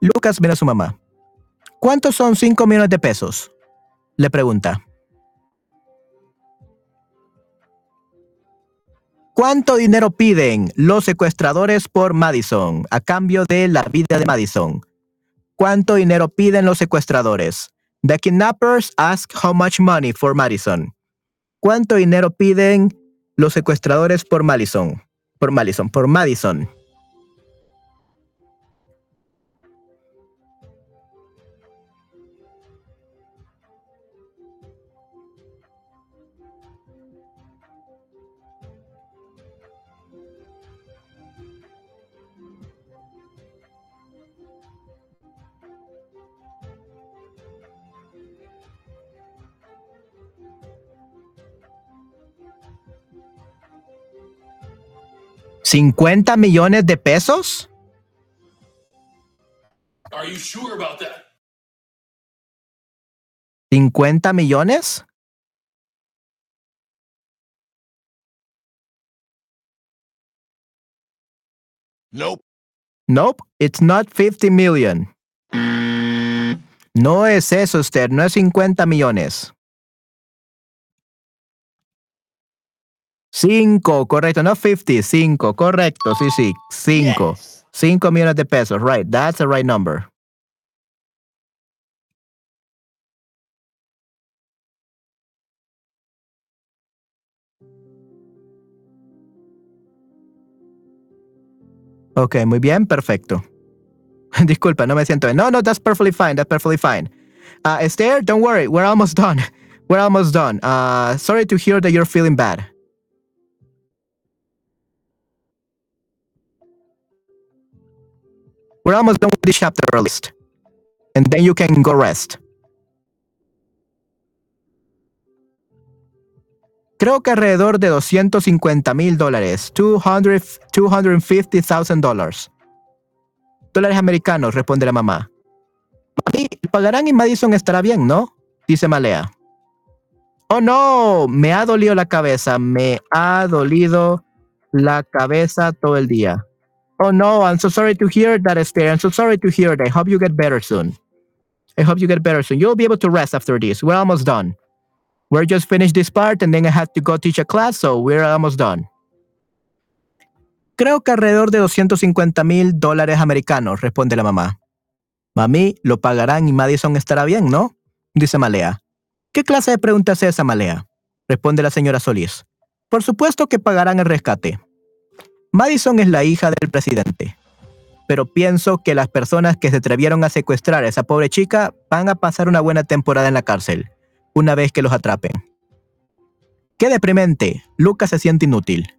Lucas mira a su mamá. ¿Cuántos son 5 millones de pesos? Le pregunta. ¿Cuánto dinero piden los secuestradores por Madison a cambio de la vida de Madison? ¿Cuánto dinero piden los secuestradores? The kidnappers ask how much money for Madison. ¿Cuánto dinero piden los secuestradores por Madison? Por Madison, por Madison. 50 millones de pesos? Are you sure about that? ¿50 millones? Nope. Nope, it's not 50 million. No es eso, usted, no es 50 millones. Cinco, correcto, no 50, cinco, correcto, sí, sí, cinco. Yes. Cinco millones de pesos, right, that's the right number. Ok, muy bien, perfecto. [laughs] Disculpa, no me siento bien. No, no, that's perfectly fine, that's perfectly fine. Uh, Esther, don't worry, we're almost done. [laughs] We're almost done. Uh, sorry to hear that you're feeling bad. We're almost done with this chapter list. And then you can go rest. Creo que alrededor de 250 mil dólares. 250,000 dólares. Dólares americanos, responde la mamá. Mami, pagarán y Madison estará bien, ¿no? Dice Malea. Oh no, me ha dolido la cabeza, me ha dolido la cabeza todo el día. Oh no, I'm so sorry to hear that, Esther. I'm so sorry to hear that. I hope you get better soon. I hope you get better soon. You'll be able to rest after this. We're almost done. We're just finished this part and then I have to go teach a class, so we're almost done. Creo que alrededor de 250 mil dólares americanos, responde la mamá. Mami, lo pagarán y Madison estará bien, ¿no? Dice Malea. ¿Qué clase de pregunta es esa, Malea? Responde la señora Solís. Por supuesto que pagarán el rescate. Madison es la hija del presidente. Pero pienso que las personas que se atrevieron a secuestrar a esa pobre chica van a pasar una buena temporada en la cárcel, una vez que los atrapen. Qué deprimente. Lucas se siente inútil.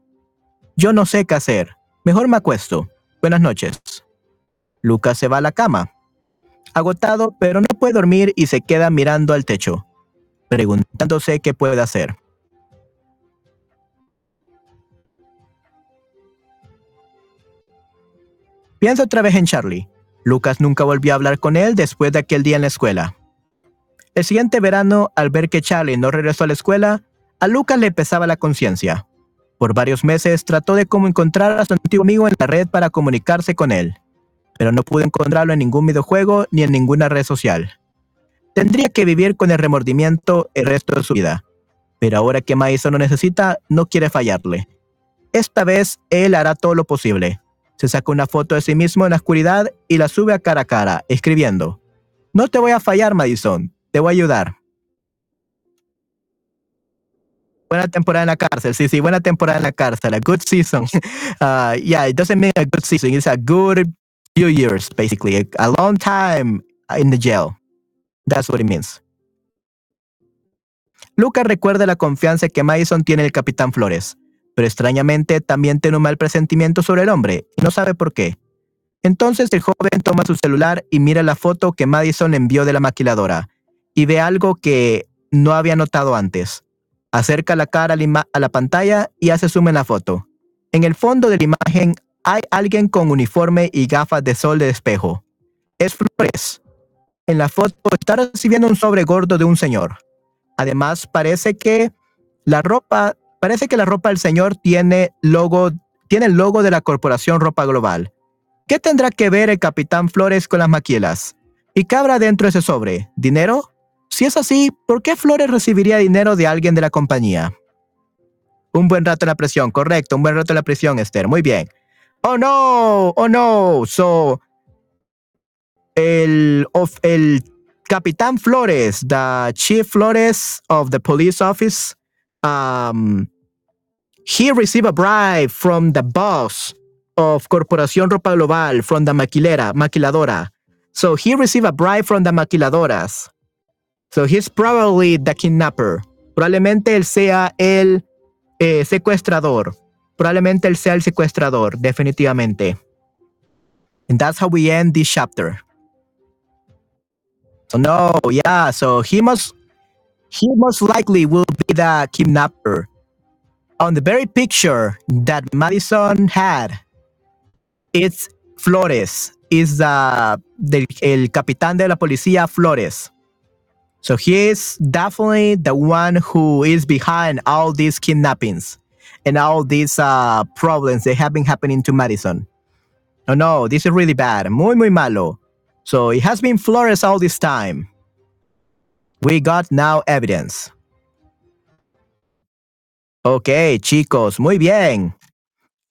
Yo no sé qué hacer. Mejor me acuesto. Buenas noches. Lucas se va a la cama. Agotado, pero no puede dormir y se queda mirando al techo, preguntándose qué puede hacer. Piensa otra vez en Charlie. Lucas nunca volvió a hablar con él después de aquel día en la escuela. El siguiente verano, al ver que Charlie no regresó a la escuela, a Lucas le pesaba la conciencia. Por varios meses trató de cómo encontrar a su antiguo amigo en la red para comunicarse con él, pero no pudo encontrarlo en ningún videojuego ni en ninguna red social. Tendría que vivir con el remordimiento el resto de su vida, pero ahora que Maison lo necesita, no quiere fallarle. Esta vez él hará todo lo posible se saca una foto de sí mismo en la oscuridad y la sube a cara a cara, escribiendo, No te voy a fallar, Madison, te voy a ayudar. Buena temporada en la cárcel, sí, sí, buena temporada en la cárcel, a good season. [laughs] Uh, yeah, it doesn't mean a good season, it's a good few years, basically, a, a long time in the jail. That's what it means. Luca recuerda la confianza que Madison tiene en el Capitán Flores pero extrañamente también tiene un mal presentimiento sobre el hombre y no sabe por qué. Entonces el joven toma su celular y mira la foto que Madison envió de la maquiladora y ve algo que no había notado antes. Acerca la cara a la pantalla y hace zoom en la foto. En el fondo de la imagen hay alguien con uniforme y gafas de sol de espejo. Es Flores. En la foto está recibiendo un sobre gordo de un señor. Además, parece que la ropa Parece que la ropa del señor tiene, logo, tiene el logo de la corporación Ropa Global. ¿Qué tendrá que ver el capitán Flores con las maquilas? ¿Y qué habrá dentro de ese sobre? ¿Dinero? Si es así, ¿por qué Flores recibiría dinero de alguien de la compañía? Un buen rato en la prisión, correcto, un buen rato en la prisión, Esther, muy bien. Oh no, oh no, so el, of, el capitán Flores, the chief Flores of the police office, um, he received a bribe from the boss of Corporación Ropa Global, from the maquilera, maquiladora. So he received a bribe from the maquiladoras. So he's probably the kidnapper. Probablemente él sea el eh, secuestrador. Probablemente él sea el secuestrador, definitivamente. And that's how we end this chapter. So no, yeah, so he must he most likely will be the kidnapper. On the very picture that Madison had, it's Flores. Is the, the el capitán de la policía Flores. So he is definitely the one who is behind all these kidnappings and all these uh, problems that have been happening to Madison. Oh no, this is really bad. Muy, muy malo. So it has been Flores all this time. We got now evidence. Okay, chicos, muy bien.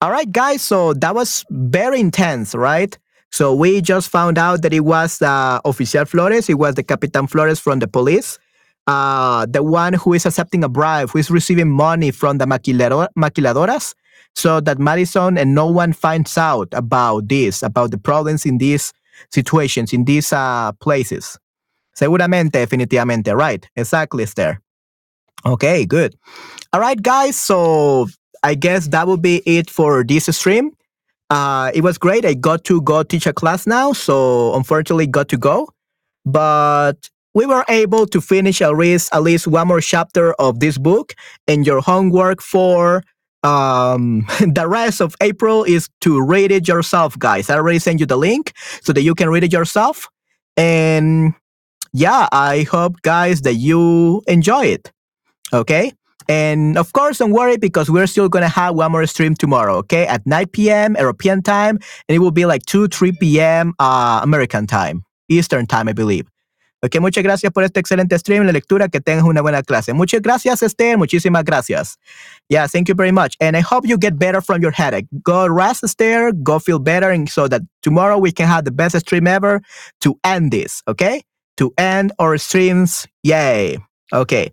All right, guys, so that was very intense, right? So we just found out that it was uh, Oficial Flores, it was the Capitan Flores from the police, uh, the one who is accepting a bribe, who is receiving money from the maquiladoras, so that Madison and no one finds out about this, about the problems in these situations, in these uh, places. Seguramente, definitivamente. Right. Exactly, Esther. Okay, good. All right, guys. So I guess that would be it for this stream. Uh, it was great. I got to go teach a class now. So unfortunately got to go. But we were able to finish at least at least one more chapter of this book, and your homework for um [laughs] the rest of April is to read it yourself, guys. I already sent you the link so that you can read it yourself. And yeah, I hope guys that you enjoy it. Okay. And of course, don't worry because we're still going to have one more stream tomorrow, okay? At 9 p.m. European time, and it will be like 2, 3 p.m. Uh, American time, Eastern time, I believe. Ok, muchas gracias por este excelente stream, la lectura, que tengas una buena clase. Muchas gracias, Esther, muchísimas gracias. Yeah, thank you very much. And I hope you get better from your headache. Go rest, Esther, go feel better, and so that tomorrow we can have the best stream ever to end this, okay? To end our streams. Yay. Okay.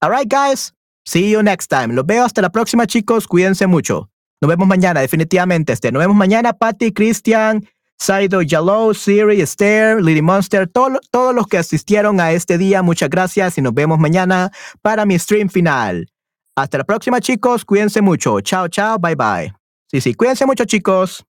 All right, guys. See you next time. Los veo hasta la próxima, chicos. Cuídense mucho. Nos vemos mañana, definitivamente. Este. Nos vemos mañana, Patty, Christian, Saido, Yellow, Siri, Esther, Lily Monster, todo- todos los que asistieron a este día. Muchas gracias y nos vemos mañana para mi stream final. Hasta la próxima, chicos. Cuídense mucho. Chao, chao. Bye, bye. Sí, sí. Cuídense mucho, chicos.